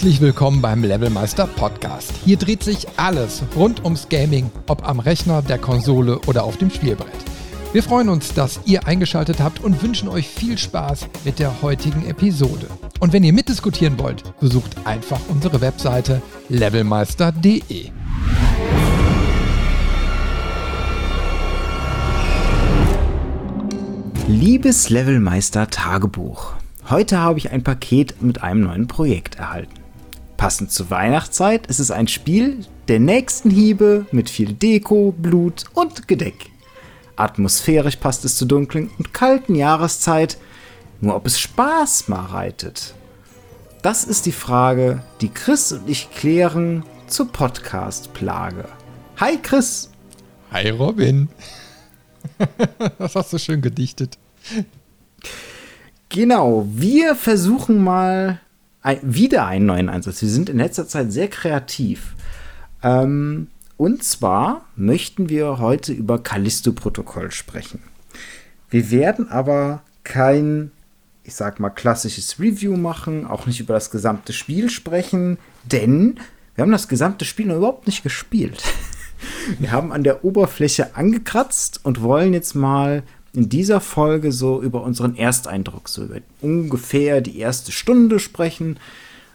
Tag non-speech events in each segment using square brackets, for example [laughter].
Herzlich willkommen beim Levelmeister Podcast. Hier dreht sich alles rund ums Gaming, ob am Rechner, der Konsole oder auf dem Spielbrett. Wir freuen uns, dass ihr eingeschaltet habt und wünschen euch viel Spaß mit der heutigen Episode. Und wenn ihr mitdiskutieren wollt, besucht einfach unsere Webseite levelmeister.de. Liebes Levelmeister Tagebuch. Heute habe ich ein Paket mit einem neuen Projekt erhalten. Passend zur Weihnachtszeit ist es ein Spiel der nächsten Hiebe mit viel Deko, Blut und Gedeck. Atmosphärisch passt es zur dunklen und kalten Jahreszeit, nur ob es Spaß bereitet. Das ist die Frage, die Chris und ich klären zur Podcast-Plage. Hi Chris! Hi Robin! [laughs] das hast du schön gedichtet. Genau, wir versuchen mal wieder einen neuen Einsatz. Wir sind in letzter Zeit sehr kreativ. Ähm, und zwar möchten wir heute über Callisto-Protokoll sprechen. Wir werden aber kein, ich sag mal, klassisches Review machen, auch nicht über das gesamte Spiel sprechen, denn wir haben das gesamte Spiel noch überhaupt nicht gespielt. [laughs] Wir haben an der Oberfläche angekratzt und wollen jetzt mal in dieser Folge so über unseren Ersteindruck, so über ungefähr die erste Stunde sprechen.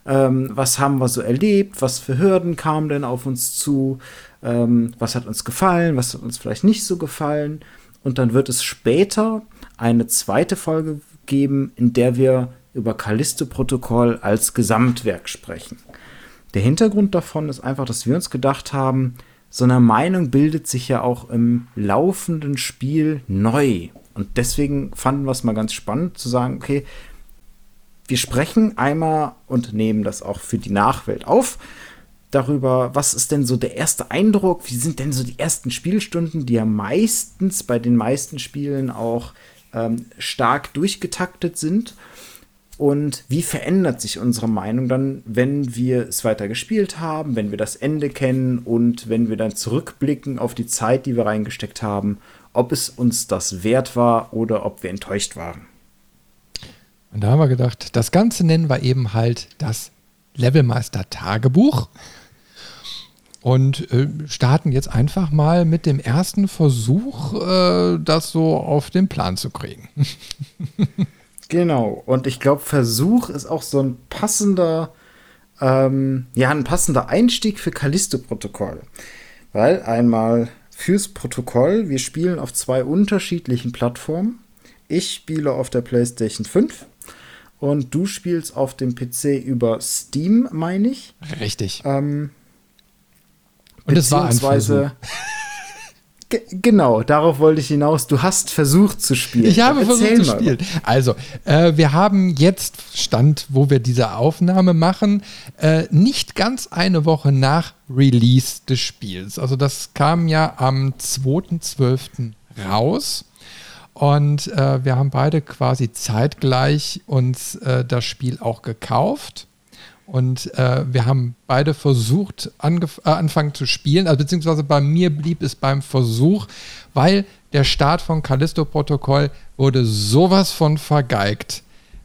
Ähm, was haben wir so erlebt? Was für Hürden kamen denn auf uns zu? Ähm, was hat uns gefallen? Was hat uns vielleicht nicht so gefallen? Und dann wird es später eine zweite Folge geben, in der wir über Callisto-Protokoll als Gesamtwerk sprechen. Der Hintergrund davon ist einfach, dass wir uns gedacht haben, so eine Meinung bildet sich ja auch im laufenden Spiel neu. Und deswegen fanden wir es mal ganz spannend zu sagen, okay, wir sprechen einmal und nehmen das auch für die Nachwelt auf. Darüber, was ist denn so der erste Eindruck? Wie sind denn so die ersten Spielstunden, die ja meistens bei den meisten Spielen auch ähm, stark durchgetaktet sind? Und wie verändert sich unsere Meinung dann, wenn wir es weiter gespielt haben, wenn wir das Ende kennen und wenn wir dann zurückblicken auf die Zeit, die wir reingesteckt haben, ob es uns das wert war oder ob wir enttäuscht waren? Und da haben wir gedacht, das Ganze nennen wir eben halt das Levelmeister Tagebuch und äh, starten jetzt einfach mal mit dem ersten Versuch, äh, das so auf den Plan zu kriegen. [laughs] Genau. Und ich glaube, Versuch ist auch so ein passender, ähm, ja, ein passender Einstieg für Callisto-Protokoll. Weil einmal fürs Protokoll, wir spielen auf zwei unterschiedlichen Plattformen. Ich spiele auf der PlayStation 5 und du spielst auf dem PC über Steam, meine ich. Richtig. Ähm, und es war ein Versuch. Genau, darauf wollte ich hinaus. Du hast versucht zu spielen. Ich habe Erzähl versucht zu spielen. Also, äh, wir haben jetzt Stand, wo wir diese Aufnahme machen, äh, nicht ganz eine Woche nach Release des Spiels. Also, das kam ja am 2.12. raus. Und äh, wir haben beide quasi zeitgleich uns äh, das Spiel auch gekauft. Und äh, wir haben beide versucht, äh, anfangen zu spielen, also beziehungsweise bei mir blieb es beim Versuch, weil der Start von Callisto-Protokoll wurde sowas von vergeigt.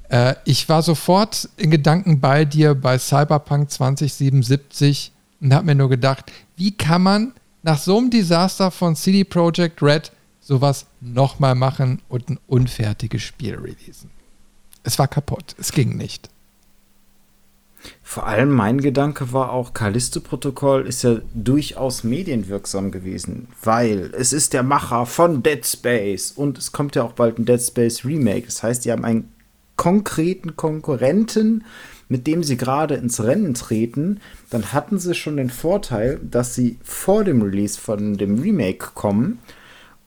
Äh, ich war sofort in Gedanken bei dir bei Cyberpunk 2077 und habe mir nur gedacht, wie kann man nach so einem Desaster von CD Projekt Red sowas nochmal machen und ein unfertiges Spiel releasen? Es war kaputt, es ging nicht. Vor allem mein Gedanke war auch, Callisto-Protokoll ist ja durchaus medienwirksam gewesen, weil es ist der Macher von Dead Space und es kommt ja auch bald ein Dead Space Remake. Das heißt, die haben einen konkreten Konkurrenten, mit dem sie gerade ins Rennen treten. Dann hatten sie schon den Vorteil, dass sie vor dem Release von dem Remake kommen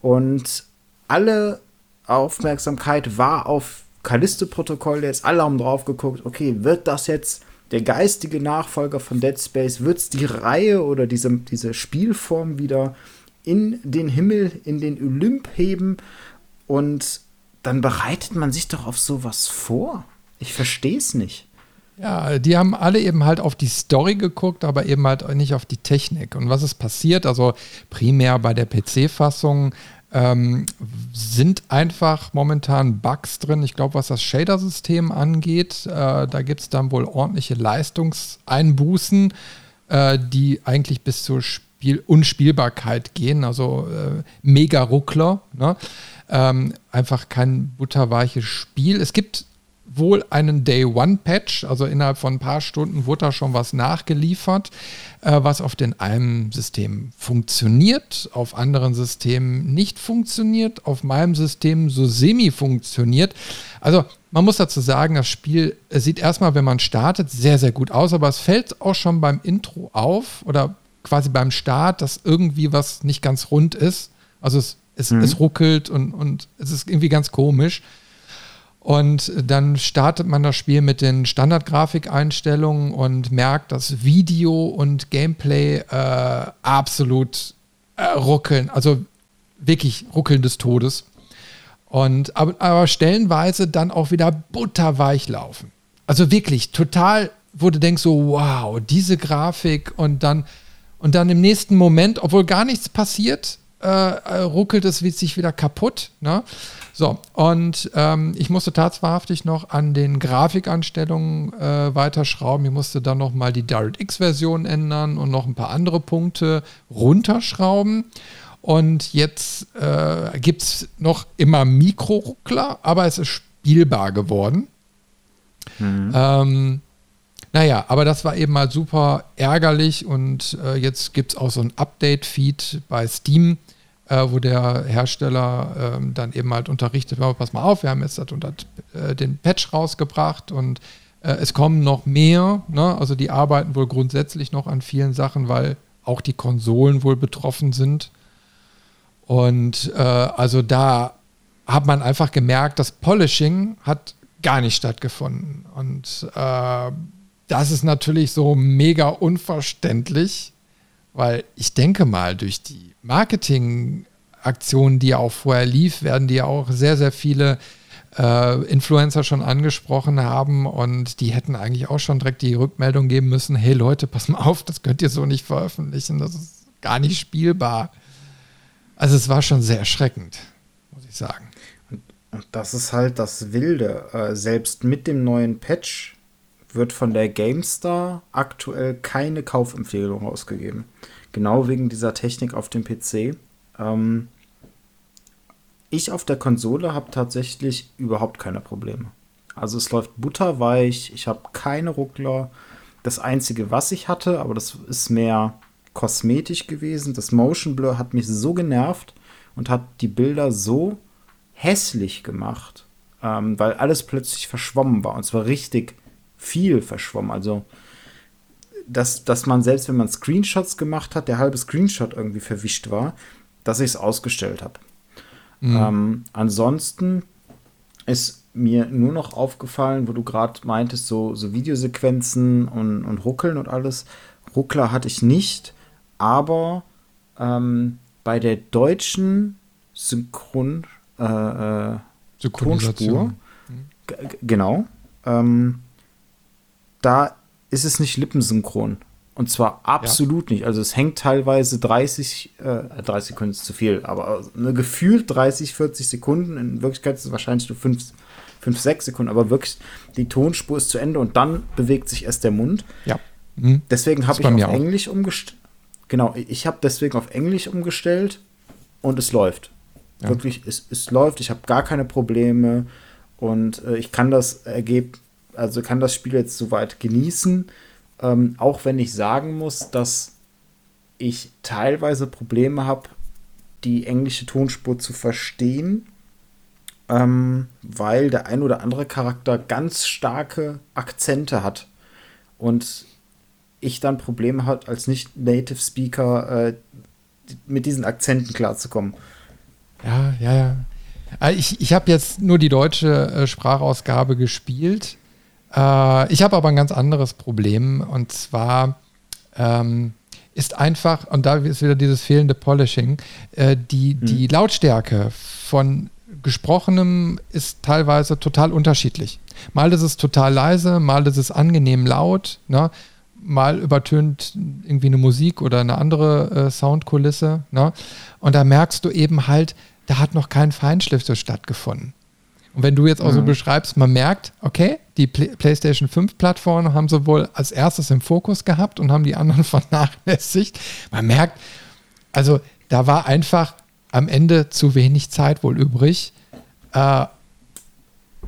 und alle Aufmerksamkeit war auf Callisto-Protokoll. Jetzt alle haben drauf geguckt, okay, wird das jetzt der geistige Nachfolger von Dead Space, wird es die Reihe oder diese, diese Spielform wieder in den Himmel, in den Olymp heben und dann bereitet man sich doch auf sowas vor. Ich verstehe es nicht. Ja, die haben alle eben halt auf die Story geguckt, aber eben halt nicht auf die Technik. Und was ist passiert? Also primär bei der PC-Fassung ähm, sind einfach momentan Bugs drin. Ich glaube, was das Shader-System angeht, äh, da gibt es dann wohl ordentliche Leistungseinbußen, äh, die eigentlich bis zur Spiel Unspielbarkeit gehen. Also äh, mega Ruckler. Ne? Ähm, einfach kein butterweiches Spiel. Es gibt wohl einen Day-One-Patch, also innerhalb von ein paar Stunden wurde da schon was nachgeliefert, äh, was auf den einen System funktioniert, auf anderen Systemen nicht funktioniert, auf meinem System so semi funktioniert. Also man muss dazu sagen, das Spiel sieht erstmal, wenn man startet, sehr, sehr gut aus, aber es fällt auch schon beim Intro auf oder quasi beim Start, dass irgendwie was nicht ganz rund ist. Also es, es, mhm. es ruckelt und, und es ist irgendwie ganz komisch. Und dann startet man das Spiel mit den Standardgrafikeinstellungen und merkt, dass Video und Gameplay äh, absolut äh, ruckeln. Also wirklich ruckeln des Todes. Und aber, aber stellenweise dann auch wieder butterweich laufen. Also wirklich total, wo du denkst so, wow, diese Grafik und dann und dann im nächsten Moment, obwohl gar nichts passiert, äh, äh ruckelt es sich wieder kaputt. Ne? So, und ähm, ich musste tatsächlich noch an den Grafikanstellungen äh, weiterschrauben. Ich musste dann noch mal die DirectX-Version ändern und noch ein paar andere Punkte runterschrauben. Und jetzt äh, gibt es noch immer Mikroruckler, aber es ist spielbar geworden. Mhm. Ähm, naja, aber das war eben mal super ärgerlich und äh, jetzt gibt es auch so ein Update-Feed bei Steam äh, wo der Hersteller äh, dann eben halt unterrichtet, pass mal auf, wir haben jetzt unter, äh, den Patch rausgebracht und äh, es kommen noch mehr. Ne? Also die arbeiten wohl grundsätzlich noch an vielen Sachen, weil auch die Konsolen wohl betroffen sind. Und äh, also da hat man einfach gemerkt, das Polishing hat gar nicht stattgefunden. Und äh, das ist natürlich so mega unverständlich, weil ich denke mal, durch die Marketingaktionen, die auch vorher lief, werden die auch sehr, sehr viele äh, Influencer schon angesprochen haben und die hätten eigentlich auch schon direkt die Rückmeldung geben müssen, hey Leute, pass mal auf, das könnt ihr so nicht veröffentlichen, das ist gar nicht spielbar. Also es war schon sehr erschreckend, muss ich sagen. Und das ist halt das Wilde. Äh, selbst mit dem neuen Patch wird von der GameStar aktuell keine Kaufempfehlung ausgegeben. Genau wegen dieser Technik auf dem PC. Ähm, ich auf der Konsole habe tatsächlich überhaupt keine Probleme. Also es läuft butterweich, ich habe keine Ruckler. Das Einzige, was ich hatte, aber das ist mehr kosmetisch gewesen, das Motion Blur hat mich so genervt und hat die Bilder so hässlich gemacht, ähm, weil alles plötzlich verschwommen war. Und zwar richtig viel verschwommen. Also dass, dass man selbst, wenn man Screenshots gemacht hat, der halbe Screenshot irgendwie verwischt war, dass ich es ausgestellt habe. Mhm. Ähm, ansonsten ist mir nur noch aufgefallen, wo du gerade meintest, so, so Videosequenzen und, und Ruckeln und alles. Ruckler hatte ich nicht, aber ähm, bei der deutschen Synchron äh, äh, Tonspur, mhm. genau, ähm, da ist es nicht lippensynchron. Und zwar absolut ja. nicht. Also es hängt teilweise 30, äh, 30 Sekunden ist zu viel, aber eine gefühlt 30, 40 Sekunden. In Wirklichkeit ist es wahrscheinlich nur 5, 5 6 Sekunden, aber wirklich die Tonspur ist zu Ende und dann bewegt sich erst der Mund. Ja. Mhm. Deswegen habe ich auf Englisch umgestellt. Genau, ich habe deswegen auf Englisch umgestellt und es läuft. Ja. Wirklich, es, es läuft, ich habe gar keine Probleme und äh, ich kann das Ergebnis also kann das Spiel jetzt soweit genießen. Ähm, auch wenn ich sagen muss, dass ich teilweise Probleme habe, die englische Tonspur zu verstehen, ähm, weil der ein oder andere Charakter ganz starke Akzente hat und ich dann Probleme hat, als nicht-Native Speaker äh, mit diesen Akzenten klarzukommen. Ja, ja, ja. Äh, ich, ich habe jetzt nur die deutsche äh, Sprachausgabe gespielt äh, ich habe aber ein ganz anderes Problem und zwar ähm, ist einfach, und da ist wieder dieses fehlende Polishing, äh, die, mhm. die Lautstärke von gesprochenem ist teilweise total unterschiedlich. Mal ist es total leise, mal ist es angenehm laut, ne? mal übertönt irgendwie eine Musik oder eine andere äh, Soundkulisse. Ne? Und da merkst du eben halt, da hat noch kein Feinschliff so stattgefunden. Und wenn du jetzt auch mhm. so beschreibst, man merkt, okay, die Play PlayStation 5 Plattformen haben sie wohl als erstes im Fokus gehabt und haben die anderen [laughs] vernachlässigt. Man merkt, also da war einfach am Ende zu wenig Zeit wohl übrig, äh,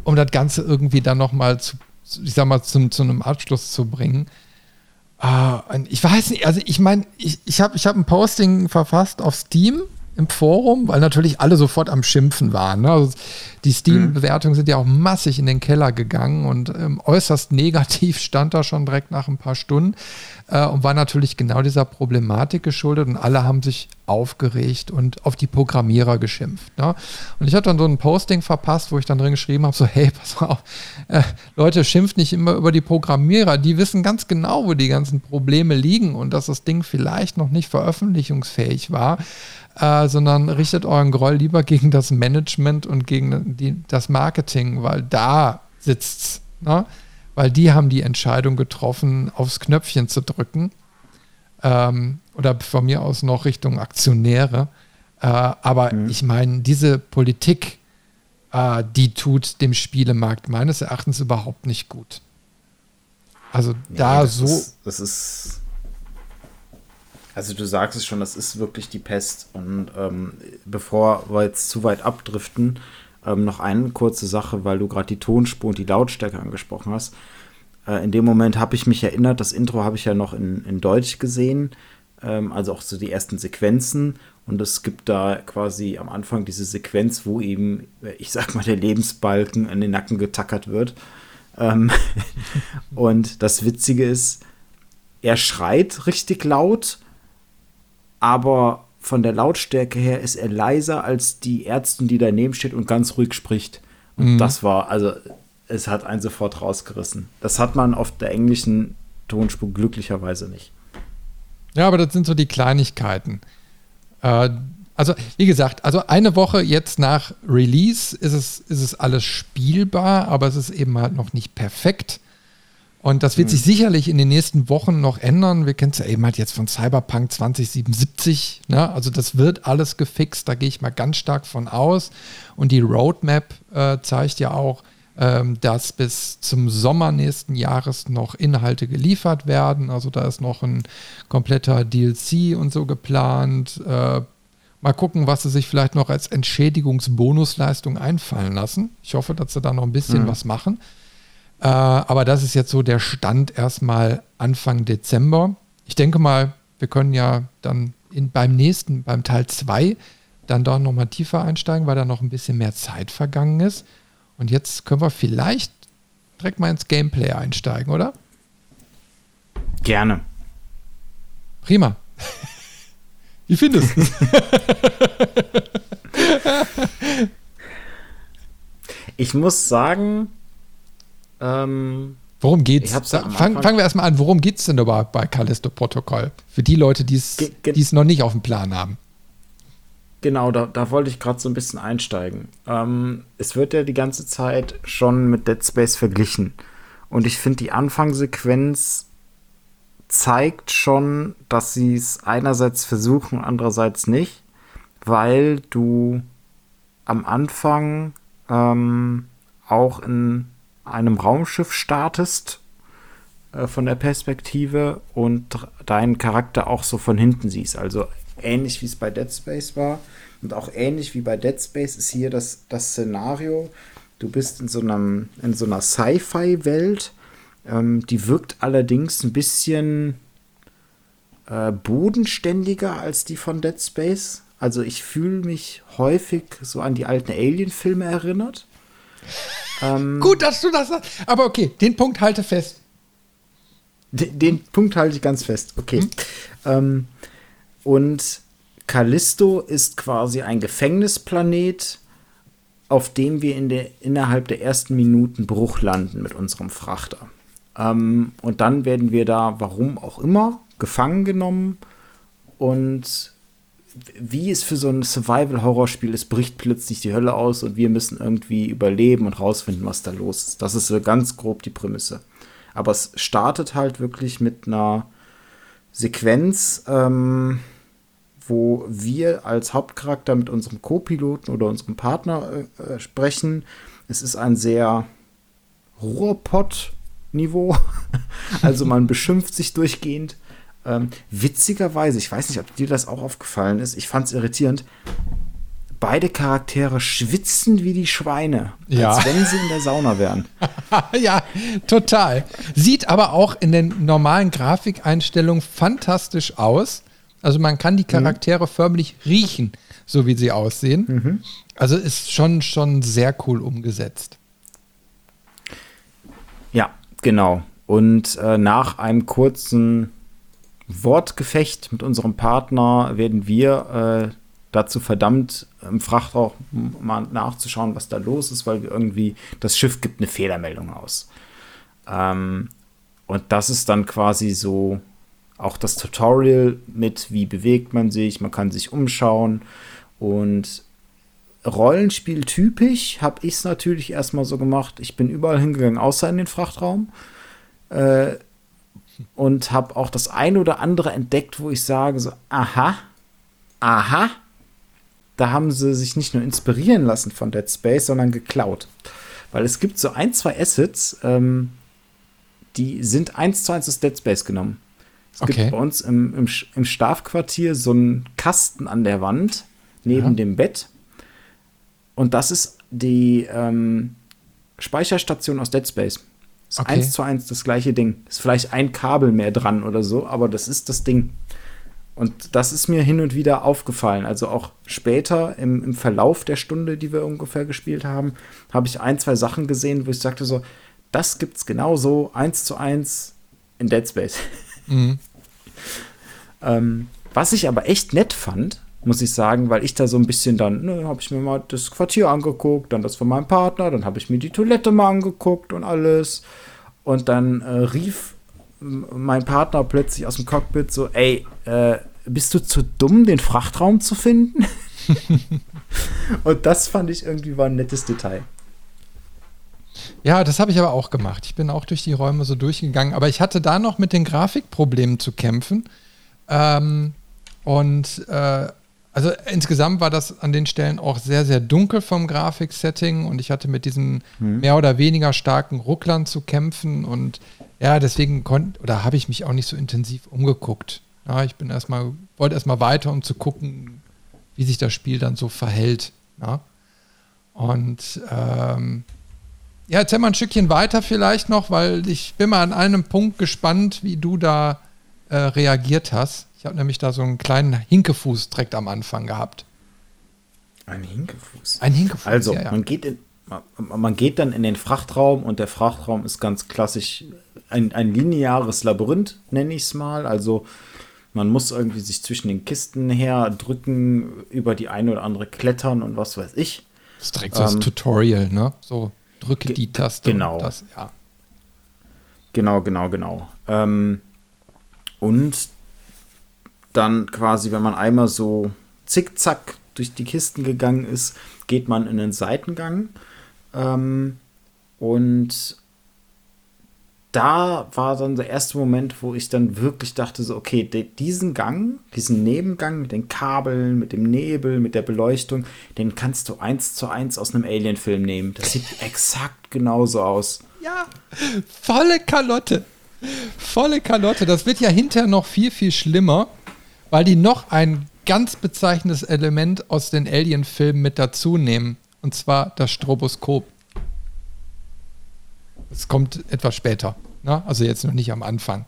um das Ganze irgendwie dann nochmal zu, ich sag mal, zum, zu einem Abschluss zu bringen. Uh, ich weiß nicht, also ich meine, ich, ich habe ich hab ein Posting verfasst auf Steam im Forum, weil natürlich alle sofort am Schimpfen waren. Ne? Also die Steam-Bewertungen sind ja auch massig in den Keller gegangen und ähm, äußerst [laughs] negativ stand da schon direkt nach ein paar Stunden äh, und war natürlich genau dieser Problematik geschuldet und alle haben sich aufgeregt und auf die Programmierer geschimpft. Ne? Und ich hatte dann so ein Posting verpasst, wo ich dann drin geschrieben habe, so hey, [laughs] pass auf, äh, Leute, schimpft nicht immer über die Programmierer, die wissen ganz genau, wo die ganzen Probleme liegen und dass das Ding vielleicht noch nicht veröffentlichungsfähig war äh, sondern richtet euren Groll lieber gegen das Management und gegen die, das Marketing, weil da sitzt's. Ne? Weil die haben die Entscheidung getroffen, aufs Knöpfchen zu drücken. Ähm, oder von mir aus noch Richtung Aktionäre. Äh, aber mhm. ich meine, diese Politik, äh, die tut dem Spielemarkt meines Erachtens überhaupt nicht gut. Also nee, da das so. Ist, das ist also du sagst es schon, das ist wirklich die Pest. Und ähm, bevor wir jetzt zu weit abdriften, ähm, noch eine kurze Sache, weil du gerade die Tonspur und die Lautstärke angesprochen hast. Äh, in dem Moment habe ich mich erinnert, das Intro habe ich ja noch in, in Deutsch gesehen, ähm, also auch so die ersten Sequenzen. Und es gibt da quasi am Anfang diese Sequenz, wo eben, ich sag mal, der Lebensbalken in den Nacken getackert wird. Ähm, [laughs] und das Witzige ist, er schreit richtig laut aber von der Lautstärke her ist er leiser als die Ärztin, die daneben steht und ganz ruhig spricht. Und mhm. das war, also es hat einen sofort rausgerissen. Das hat man auf der englischen Tonspur glücklicherweise nicht. Ja, aber das sind so die Kleinigkeiten. Äh, also, wie gesagt, also eine Woche jetzt nach Release ist es, ist es alles spielbar, aber es ist eben halt noch nicht perfekt. Und das wird mhm. sich sicherlich in den nächsten Wochen noch ändern. Wir kennen es ja eben halt jetzt von Cyberpunk 2077. Ne? Also das wird alles gefixt, da gehe ich mal ganz stark von aus. Und die Roadmap äh, zeigt ja auch, ähm, dass bis zum Sommer nächsten Jahres noch Inhalte geliefert werden. Also da ist noch ein kompletter DLC und so geplant. Äh, mal gucken, was sie sich vielleicht noch als Entschädigungsbonusleistung einfallen lassen. Ich hoffe, dass sie da noch ein bisschen mhm. was machen. Äh, aber das ist jetzt so der Stand erstmal Anfang Dezember. Ich denke mal, wir können ja dann in, beim nächsten, beim Teil 2, dann doch nochmal tiefer einsteigen, weil da noch ein bisschen mehr Zeit vergangen ist. Und jetzt können wir vielleicht direkt mal ins Gameplay einsteigen, oder? Gerne. Prima. [laughs] Wie findest du es? [laughs] ich muss sagen, ähm, worum geht's? Fang, fangen wir erstmal an. Worum geht es denn überhaupt bei Callisto Protokoll? Für die Leute, die es noch nicht auf dem Plan haben. Genau, da, da wollte ich gerade so ein bisschen einsteigen. Ähm, es wird ja die ganze Zeit schon mit Dead Space verglichen. Und ich finde, die Anfangssequenz zeigt schon, dass sie es einerseits versuchen, andererseits nicht, weil du am Anfang ähm, auch in einem Raumschiff startest äh, von der Perspektive und deinen Charakter auch so von hinten siehst. Also ähnlich wie es bei Dead Space war und auch ähnlich wie bei Dead Space ist hier das, das Szenario. Du bist in so, einem, in so einer Sci-Fi-Welt. Ähm, die wirkt allerdings ein bisschen äh, bodenständiger als die von Dead Space. Also ich fühle mich häufig so an die alten Alien-Filme erinnert. Ähm, Gut, dass du das sagst. Aber okay, den Punkt halte fest. Den, den Punkt halte ich ganz fest. Okay. Hm? Ähm, und Callisto ist quasi ein Gefängnisplanet, auf dem wir in der, innerhalb der ersten Minuten Bruch landen mit unserem Frachter. Ähm, und dann werden wir da, warum auch immer, gefangen genommen und wie es für so ein Survival-Horror-Spiel ist, bricht plötzlich die Hölle aus und wir müssen irgendwie überleben und rausfinden, was da los ist. Das ist so ganz grob die Prämisse. Aber es startet halt wirklich mit einer Sequenz, ähm, wo wir als Hauptcharakter mit unserem Co-Piloten oder unserem Partner äh, äh sprechen. Es ist ein sehr Ruhrpott-Niveau. [laughs] also man beschimpft sich durchgehend. Ähm, witzigerweise, ich weiß nicht, ob dir das auch aufgefallen ist, ich fand es irritierend. Beide Charaktere schwitzen wie die Schweine, ja. als wenn sie in der Sauna wären. [laughs] ja, total. Sieht aber auch in den normalen Grafikeinstellungen fantastisch aus. Also man kann die mhm. Charaktere mhm. förmlich riechen, so wie sie aussehen. Mhm. Also ist schon, schon sehr cool umgesetzt. Ja, genau. Und äh, nach einem kurzen Wortgefecht mit unserem Partner werden wir äh, dazu verdammt, im Frachtraum mal nachzuschauen, was da los ist, weil wir irgendwie, das Schiff gibt eine Fehlermeldung aus. Ähm, und das ist dann quasi so auch das Tutorial mit, wie bewegt man sich, man kann sich umschauen und Rollenspiel typisch habe ich es natürlich erstmal so gemacht. Ich bin überall hingegangen, außer in den Frachtraum. Äh, und habe auch das eine oder andere entdeckt, wo ich sage so, aha, aha, da haben sie sich nicht nur inspirieren lassen von Dead Space, sondern geklaut. Weil es gibt so ein, zwei Assets, ähm, die sind eins zu eins aus Dead Space genommen. Es okay. gibt bei uns im, im, im Schlafquartier so einen Kasten an der Wand neben ja. dem Bett. Und das ist die ähm, Speicherstation aus Dead Space. Ist okay. eins zu eins das gleiche Ding. Ist vielleicht ein Kabel mehr dran oder so, aber das ist das Ding. Und das ist mir hin und wieder aufgefallen. Also auch später im, im Verlauf der Stunde, die wir ungefähr gespielt haben, habe ich ein, zwei Sachen gesehen, wo ich sagte so, das gibt's genauso eins zu eins in Dead Space. Mhm. [laughs] ähm, was ich aber echt nett fand, muss ich sagen, weil ich da so ein bisschen dann, ne, habe ich mir mal das Quartier angeguckt, dann das von meinem Partner, dann habe ich mir die Toilette mal angeguckt und alles. Und dann äh, rief mein Partner plötzlich aus dem Cockpit so, ey, äh, bist du zu dumm, den Frachtraum zu finden? [laughs] und das fand ich irgendwie war ein nettes Detail. Ja, das habe ich aber auch gemacht. Ich bin auch durch die Räume so durchgegangen, aber ich hatte da noch mit den Grafikproblemen zu kämpfen. Ähm, und äh, also insgesamt war das an den Stellen auch sehr, sehr dunkel vom Grafiksetting und ich hatte mit diesen hm. mehr oder weniger starken Rucklern zu kämpfen und ja, deswegen konnte oder habe ich mich auch nicht so intensiv umgeguckt. Ja, ich bin erstmal, wollte erstmal weiter, um zu gucken, wie sich das Spiel dann so verhält. Ja. Und ähm, ja, erzähl mal ein Stückchen weiter vielleicht noch, weil ich bin mal an einem Punkt gespannt, wie du da äh, reagiert hast. Ich habe nämlich da so einen kleinen Hinkefuß direkt am Anfang gehabt. Ein Hinkefuß? Ein Hinkefuß, Also, ja, ja. Man, geht in, man geht dann in den Frachtraum und der Frachtraum ist ganz klassisch ein, ein lineares Labyrinth, nenne ich es mal. Also, man muss irgendwie sich zwischen den Kisten her drücken, über die eine oder andere klettern und was weiß ich. Das ist direkt so ähm, das Tutorial, ne? So, drücke die Taste. Genau. Das, ja. Genau, genau, genau. Ähm, und dann quasi, wenn man einmal so zickzack durch die Kisten gegangen ist, geht man in den Seitengang. Ähm, und da war dann der erste Moment, wo ich dann wirklich dachte, so, okay, diesen Gang, diesen Nebengang mit den Kabeln, mit dem Nebel, mit der Beleuchtung, den kannst du eins zu eins aus einem Alien-Film nehmen. Das sieht [laughs] exakt genauso aus. Ja, volle Kalotte. Volle Kalotte. Das wird ja hinterher noch viel, viel schlimmer weil die noch ein ganz bezeichnendes Element aus den Alien-Filmen mit dazu nehmen. Und zwar das Stroboskop. Das kommt etwas später. Ne? Also jetzt noch nicht am Anfang.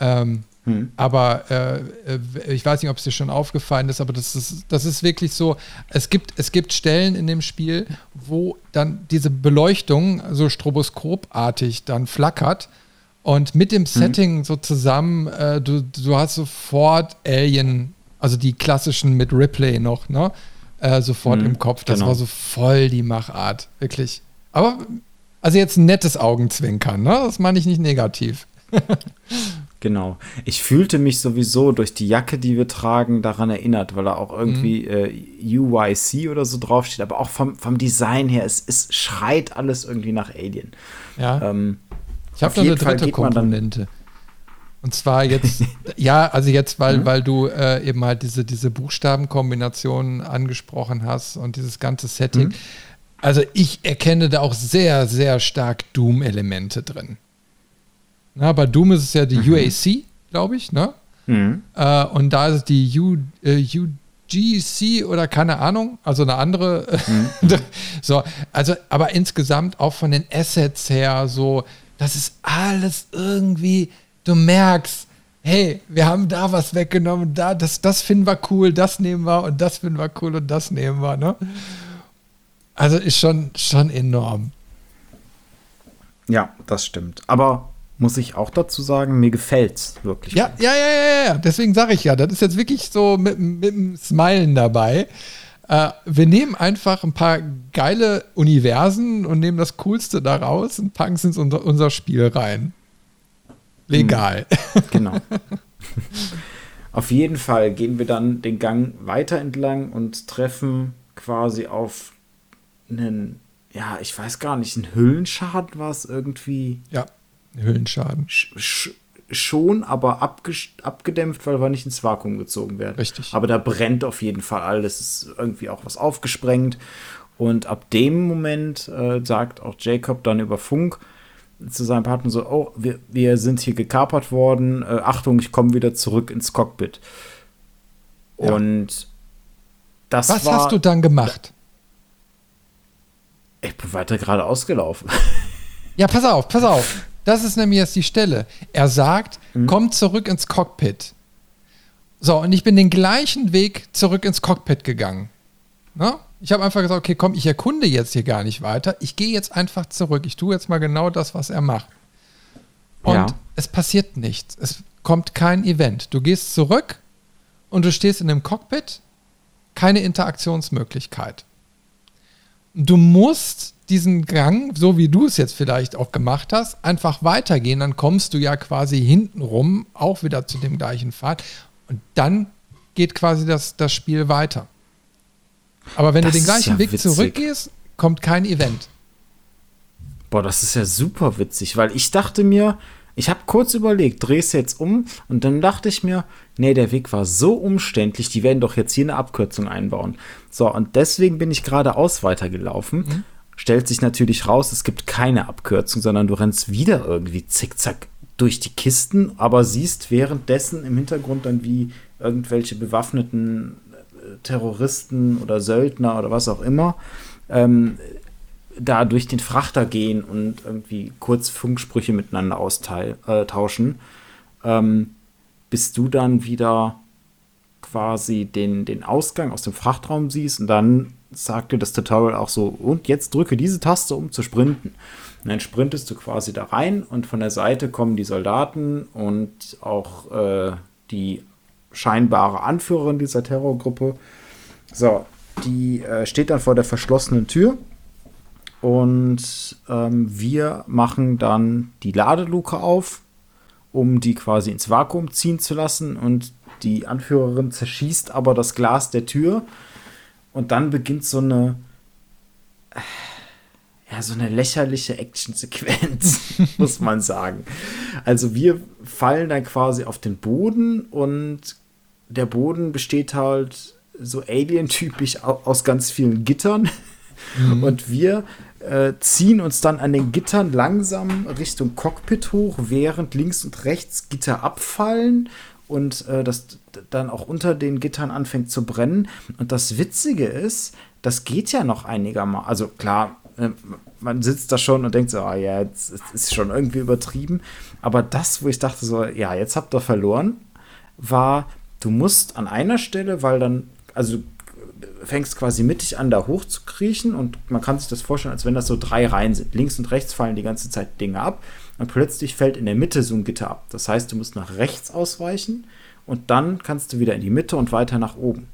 Ähm, hm. Aber äh, äh, ich weiß nicht, ob es dir schon aufgefallen ist, aber das ist, das ist wirklich so. Es gibt, es gibt Stellen in dem Spiel, wo dann diese Beleuchtung so stroboskopartig dann flackert und mit dem mhm. Setting so zusammen, äh, du, du hast sofort Alien, also die klassischen mit Ripley noch, ne? Äh, sofort mhm, im Kopf. Das genau. war so voll die Machart, wirklich. Aber, also jetzt ein nettes Augenzwinkern, ne? Das meine ich nicht negativ. [laughs] Genau. Ich fühlte mich sowieso durch die Jacke, die wir tragen, daran erinnert, weil da auch irgendwie mhm. äh, UYC oder so draufsteht, aber auch vom, vom Design her, es, es schreit alles irgendwie nach Alien. Ja. Ähm, ich habe noch eine dritte Komponente. Und zwar jetzt, [laughs] ja, also jetzt, weil, mhm. weil du äh, eben halt diese, diese Buchstabenkombinationen angesprochen hast und dieses ganze Setting. Mhm. Also ich erkenne da auch sehr, sehr stark Doom-Elemente drin. Na, bei Doom ist es ja die mhm. UAC, glaube ich, ne? Mhm. Äh, und da ist die U, äh, UGC oder keine Ahnung, also eine andere. Mhm. [laughs] so, also, aber insgesamt auch von den Assets her, so, das ist alles irgendwie, du merkst, hey, wir haben da was weggenommen, da, das, das finden wir cool, das nehmen wir und das finden wir cool und das nehmen wir, ne? Also ist schon, schon enorm. Ja, das stimmt. Aber muss ich auch dazu sagen, mir gefällt es wirklich. Ja, ja, ja, ja, ja. Deswegen sage ich ja, das ist jetzt wirklich so mit, mit einem Smilen dabei. Äh, wir nehmen einfach ein paar geile Universen und nehmen das Coolste daraus und packen es in unser, unser Spiel rein. Legal. Hm, genau. [laughs] auf jeden Fall gehen wir dann den Gang weiter entlang und treffen quasi auf einen, ja, ich weiß gar nicht, ein Hüllenschaden war es irgendwie. Ja, Hüllenschaden. Sch schon, aber abgedämpft, weil wir nicht ins Vakuum gezogen werden. Richtig. Aber da brennt auf jeden Fall alles. ist irgendwie auch was aufgesprengt. Und ab dem Moment äh, sagt auch Jacob dann über Funk zu seinem Partner so: Oh, wir, wir sind hier gekapert worden. Äh, Achtung, ich komme wieder zurück ins Cockpit. Ja. Und das Was war, hast du dann gemacht? Ich bin weiter geradeaus gelaufen. Ja, pass auf, pass auf. [laughs] Das ist nämlich jetzt die Stelle. Er sagt, mhm. komm zurück ins Cockpit. So, und ich bin den gleichen Weg zurück ins Cockpit gegangen. Ne? Ich habe einfach gesagt, okay, komm, ich erkunde jetzt hier gar nicht weiter. Ich gehe jetzt einfach zurück. Ich tue jetzt mal genau das, was er macht. Und ja. es passiert nichts. Es kommt kein Event. Du gehst zurück und du stehst in dem Cockpit. Keine Interaktionsmöglichkeit. Du musst diesen Gang, so wie du es jetzt vielleicht auch gemacht hast, einfach weitergehen. Dann kommst du ja quasi hintenrum auch wieder zu dem gleichen Pfad. Und dann geht quasi das, das Spiel weiter. Aber wenn das du den gleichen ja Weg witzig. zurückgehst, kommt kein Event. Boah, das ist ja super witzig, weil ich dachte mir, ich habe kurz überlegt, drehst jetzt um und dann dachte ich mir, nee, der Weg war so umständlich, die werden doch jetzt hier eine Abkürzung einbauen. So, und deswegen bin ich geradeaus weitergelaufen. Mhm. Stellt sich natürlich raus, es gibt keine Abkürzung, sondern du rennst wieder irgendwie zickzack durch die Kisten, aber siehst währenddessen im Hintergrund dann wie irgendwelche bewaffneten äh, Terroristen oder Söldner oder was auch immer ähm, da durch den Frachter gehen und irgendwie kurz Funksprüche miteinander austauschen, äh, ähm, bis du dann wieder quasi den, den Ausgang aus dem Frachtraum siehst und dann sagt dir das Tutorial auch so, und jetzt drücke diese Taste, um zu sprinten. Und dann sprintest du quasi da rein und von der Seite kommen die Soldaten und auch äh, die scheinbare Anführerin dieser Terrorgruppe. So, die äh, steht dann vor der verschlossenen Tür und ähm, wir machen dann die Ladeluke auf, um die quasi ins Vakuum ziehen zu lassen. Und die Anführerin zerschießt aber das Glas der Tür. Und dann beginnt so eine, ja, so eine lächerliche Actionsequenz, [laughs] muss man sagen. Also wir fallen dann quasi auf den Boden und der Boden besteht halt so alien-typisch aus ganz vielen Gittern. Mhm. Und wir äh, ziehen uns dann an den Gittern langsam Richtung Cockpit hoch, während links und rechts Gitter abfallen und äh, das dann auch unter den Gittern anfängt zu brennen. Und das Witzige ist, das geht ja noch einigermaßen. Also klar, äh, man sitzt da schon und denkt so, ah ja, jetzt ist schon irgendwie übertrieben. Aber das, wo ich dachte so, ja, jetzt habt ihr verloren, war, du musst an einer Stelle, weil dann, also fängst quasi mittig an, da hochzukriechen und man kann sich das vorstellen, als wenn das so drei Reihen sind. Links und rechts fallen die ganze Zeit Dinge ab und plötzlich fällt in der Mitte so ein Gitter ab. Das heißt, du musst nach rechts ausweichen und dann kannst du wieder in die Mitte und weiter nach oben.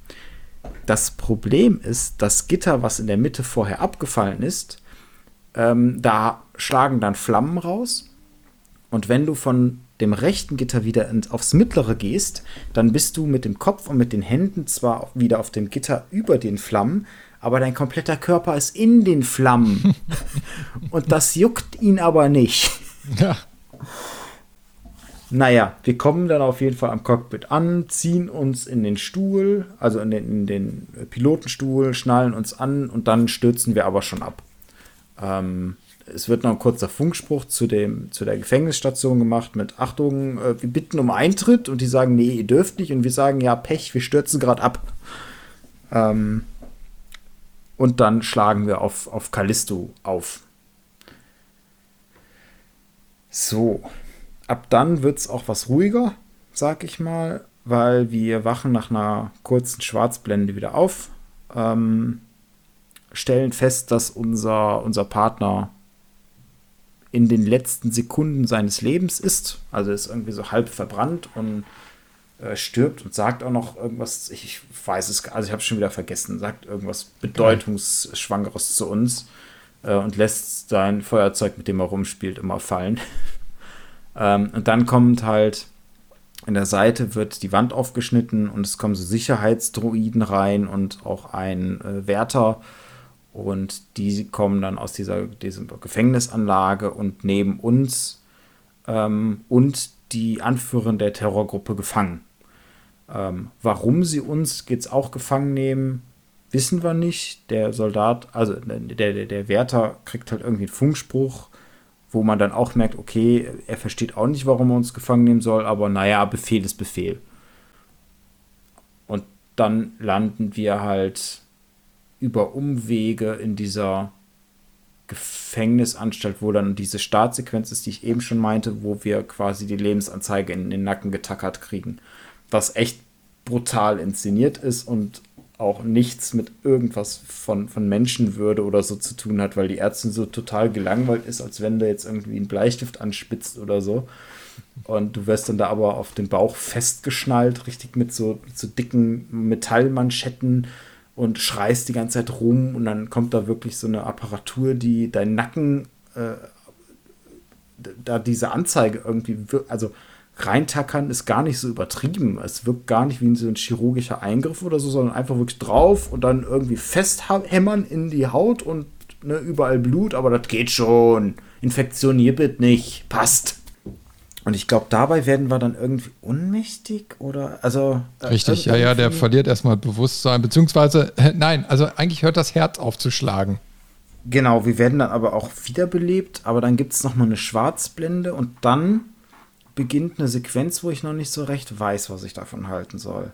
Das Problem ist, das Gitter, was in der Mitte vorher abgefallen ist, ähm, da schlagen dann Flammen raus und wenn du von dem rechten Gitter wieder aufs mittlere gehst, dann bist du mit dem Kopf und mit den Händen zwar wieder auf dem Gitter über den Flammen, aber dein kompletter Körper ist in den Flammen. [laughs] und das juckt ihn aber nicht. Ja. Naja, wir kommen dann auf jeden Fall am Cockpit an, ziehen uns in den Stuhl, also in den, in den Pilotenstuhl, schnallen uns an und dann stürzen wir aber schon ab. Ähm, es wird noch ein kurzer Funkspruch zu, dem, zu der Gefängnisstation gemacht mit Achtung, äh, wir bitten um Eintritt und die sagen, nee, ihr dürft nicht und wir sagen, ja, Pech, wir stürzen gerade ab. Ähm, und dann schlagen wir auf, auf Callisto auf. So, ab dann wird es auch was ruhiger, sag ich mal, weil wir wachen nach einer kurzen Schwarzblende wieder auf, ähm, stellen fest, dass unser, unser Partner in den letzten Sekunden seines Lebens ist. Also ist irgendwie so halb verbrannt und äh, stirbt und sagt auch noch irgendwas, ich weiß es, also ich habe es schon wieder vergessen, sagt irgendwas Bedeutungsschwangeres zu uns äh, und lässt sein Feuerzeug, mit dem er rumspielt, immer fallen. [laughs] ähm, und dann kommt halt in der Seite wird die Wand aufgeschnitten und es kommen so Sicherheitsdroiden rein und auch ein äh, Wärter und die kommen dann aus dieser, dieser Gefängnisanlage und neben uns ähm, und die Anführerin der Terrorgruppe gefangen. Ähm, warum sie uns jetzt auch gefangen nehmen, wissen wir nicht. Der Soldat, also der, der, der Wärter kriegt halt irgendwie einen Funkspruch, wo man dann auch merkt, okay, er versteht auch nicht, warum er uns gefangen nehmen soll, aber naja, Befehl ist Befehl. Und dann landen wir halt über Umwege in dieser Gefängnisanstalt, wo dann diese Startsequenz ist, die ich eben schon meinte, wo wir quasi die Lebensanzeige in den Nacken getackert kriegen. Was echt brutal inszeniert ist und auch nichts mit irgendwas von, von Menschenwürde oder so zu tun hat, weil die Ärztin so total gelangweilt ist, als wenn du jetzt irgendwie einen Bleistift anspitzt oder so. Und du wirst dann da aber auf den Bauch festgeschnallt, richtig mit so, mit so dicken Metallmanschetten und schreist die ganze Zeit rum und dann kommt da wirklich so eine Apparatur, die deinen Nacken, äh, da diese Anzeige irgendwie, also reintackern ist gar nicht so übertrieben. Es wirkt gar nicht wie so ein chirurgischer Eingriff oder so, sondern einfach wirklich drauf und dann irgendwie festhämmern in die Haut und ne, überall Blut, aber das geht schon. Infektion hier bitte nicht. Passt. Und ich glaube, dabei werden wir dann irgendwie ohnmächtig oder also. Äh, Richtig, ja, ja, der verliert erstmal Bewusstsein, beziehungsweise, nein, also eigentlich hört das Herz auf zu schlagen. Genau, wir werden dann aber auch wiederbelebt, aber dann gibt es nochmal eine Schwarzblende und dann beginnt eine Sequenz, wo ich noch nicht so recht weiß, was ich davon halten soll.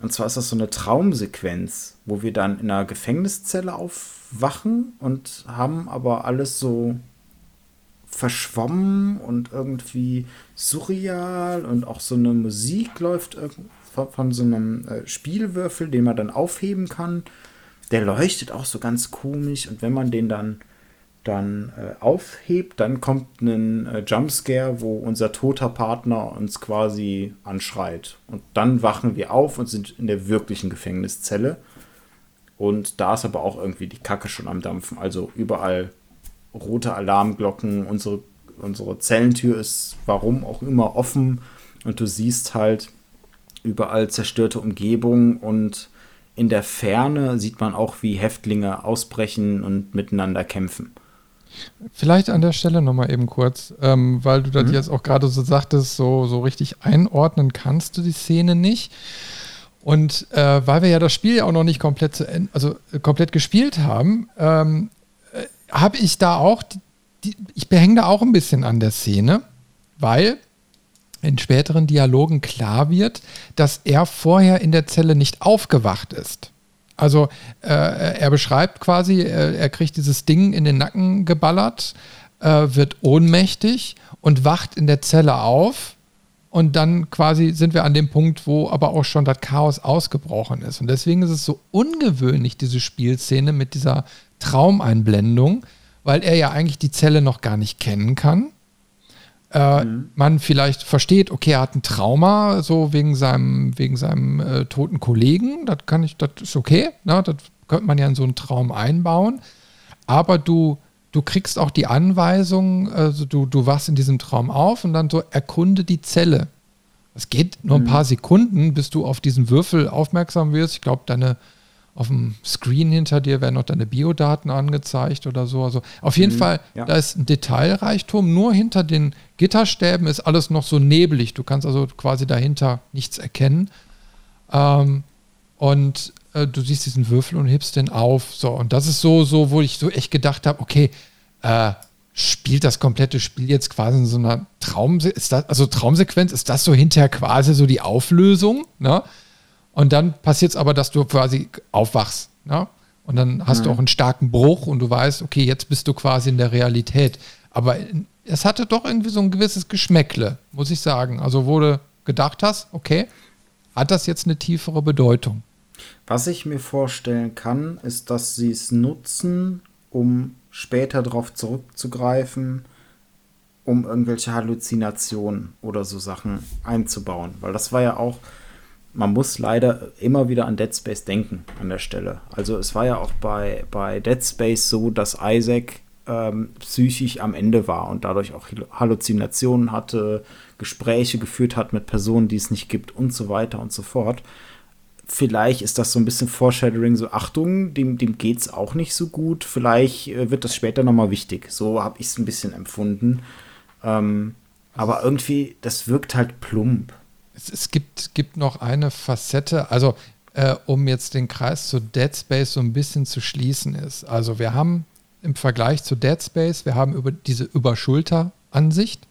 Und zwar ist das so eine Traumsequenz, wo wir dann in einer Gefängniszelle aufwachen und haben aber alles so verschwommen und irgendwie surreal und auch so eine Musik läuft von so einem äh, Spielwürfel, den man dann aufheben kann. Der leuchtet auch so ganz komisch und wenn man den dann dann äh, aufhebt, dann kommt ein äh, Jumpscare, wo unser toter Partner uns quasi anschreit. Und dann wachen wir auf und sind in der wirklichen Gefängniszelle. Und da ist aber auch irgendwie die Kacke schon am Dampfen. Also überall rote Alarmglocken, unsere, unsere Zellentür ist warum auch immer offen und du siehst halt überall zerstörte Umgebung und in der Ferne sieht man auch, wie Häftlinge ausbrechen und miteinander kämpfen. Vielleicht an der Stelle nochmal eben kurz, ähm, weil du das mhm. jetzt auch gerade so sagtest, so, so richtig einordnen kannst du die Szene nicht. Und äh, weil wir ja das Spiel ja auch noch nicht komplett, zu, also, äh, komplett gespielt haben, ähm, habe ich da auch, die, ich behänge da auch ein bisschen an der Szene, weil in späteren Dialogen klar wird, dass er vorher in der Zelle nicht aufgewacht ist. Also äh, er beschreibt quasi, äh, er kriegt dieses Ding in den Nacken geballert, äh, wird ohnmächtig und wacht in der Zelle auf. Und dann quasi sind wir an dem Punkt, wo aber auch schon das Chaos ausgebrochen ist. Und deswegen ist es so ungewöhnlich, diese Spielszene mit dieser Traumeinblendung, weil er ja eigentlich die Zelle noch gar nicht kennen kann. Äh, mhm. Man vielleicht versteht, okay, er hat ein Trauma, so wegen seinem, wegen seinem äh, toten Kollegen. Das kann ich, das ist okay. Ne? Das könnte man ja in so einen Traum einbauen. Aber du, du kriegst auch die Anweisung, also du, du wachst in diesem Traum auf und dann so erkunde die Zelle. Es geht nur ein mhm. paar Sekunden, bis du auf diesen Würfel aufmerksam wirst. Ich glaube, deine auf dem Screen hinter dir werden noch deine Biodaten angezeigt oder so. Also auf jeden mhm, Fall, ja. da ist ein Detailreichtum. Nur hinter den Gitterstäben ist alles noch so neblig. Du kannst also quasi dahinter nichts erkennen. Ähm, und äh, du siehst diesen Würfel und hebst den auf. So, und das ist so, so, wo ich so echt gedacht habe, okay, äh, spielt das komplette Spiel jetzt quasi in so einer Traum, ist das, also Traumsequenz, ist das so hinterher quasi so die Auflösung, ne? Und dann passiert es aber, dass du quasi aufwachst, ne? Und dann hast mhm. du auch einen starken Bruch und du weißt, okay, jetzt bist du quasi in der Realität. Aber es hatte doch irgendwie so ein gewisses Geschmäckle, muss ich sagen. Also, wo du gedacht hast, okay, hat das jetzt eine tiefere Bedeutung? Was ich mir vorstellen kann, ist, dass sie es nutzen, um später darauf zurückzugreifen, um irgendwelche Halluzinationen oder so Sachen einzubauen. Weil das war ja auch, man muss leider immer wieder an Dead Space denken an der Stelle. Also es war ja auch bei, bei Dead Space so, dass Isaac ähm, psychisch am Ende war und dadurch auch Halluzinationen hatte, Gespräche geführt hat mit Personen, die es nicht gibt und so weiter und so fort vielleicht ist das so ein bisschen Foreshadowing, so Achtung, dem, dem geht es auch nicht so gut. Vielleicht äh, wird das später nochmal wichtig. So habe ich es ein bisschen empfunden. Ähm, aber irgendwie, das wirkt halt plump. Es, es gibt, gibt noch eine Facette, also äh, um jetzt den Kreis zu Dead Space so ein bisschen zu schließen ist. Also wir haben im Vergleich zu Dead Space, wir haben über diese Überschulter-Ansicht.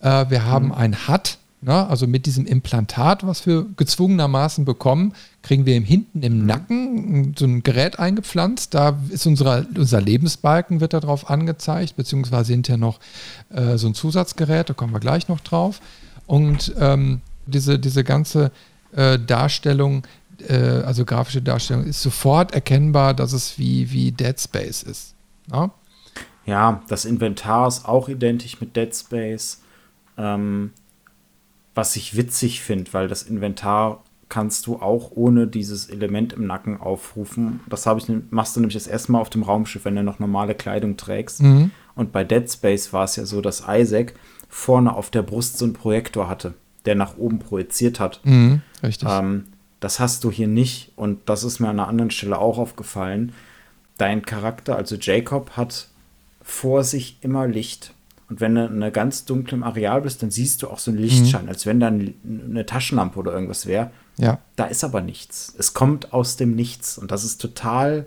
Äh, wir haben mhm. ein HUD, na, also mit diesem Implantat, was wir gezwungenermaßen bekommen, kriegen wir hinten im mhm. Nacken so ein Gerät eingepflanzt. Da ist unsere, unser Lebensbalken wird darauf angezeigt, beziehungsweise hinterher noch äh, so ein Zusatzgerät, da kommen wir gleich noch drauf. Und ähm, diese, diese ganze äh, Darstellung, äh, also grafische Darstellung, ist sofort erkennbar, dass es wie, wie Dead Space ist. Na? Ja, das Inventar ist auch identisch mit Dead Space. Ähm, was ich witzig finde, weil das Inventar kannst du auch ohne dieses Element im Nacken aufrufen. Das ich, machst du nämlich das erste Mal auf dem Raumschiff, wenn du noch normale Kleidung trägst. Mhm. Und bei Dead Space war es ja so, dass Isaac vorne auf der Brust so einen Projektor hatte, der nach oben projiziert hat. Mhm, richtig. Ähm, das hast du hier nicht und das ist mir an einer anderen Stelle auch aufgefallen. Dein Charakter, also Jacob, hat vor sich immer Licht. Und wenn du in einem ganz dunklen Areal bist, dann siehst du auch so einen Lichtschein, mhm. als wenn da eine Taschenlampe oder irgendwas wäre. Ja. Da ist aber nichts. Es kommt aus dem Nichts. Und das ist total,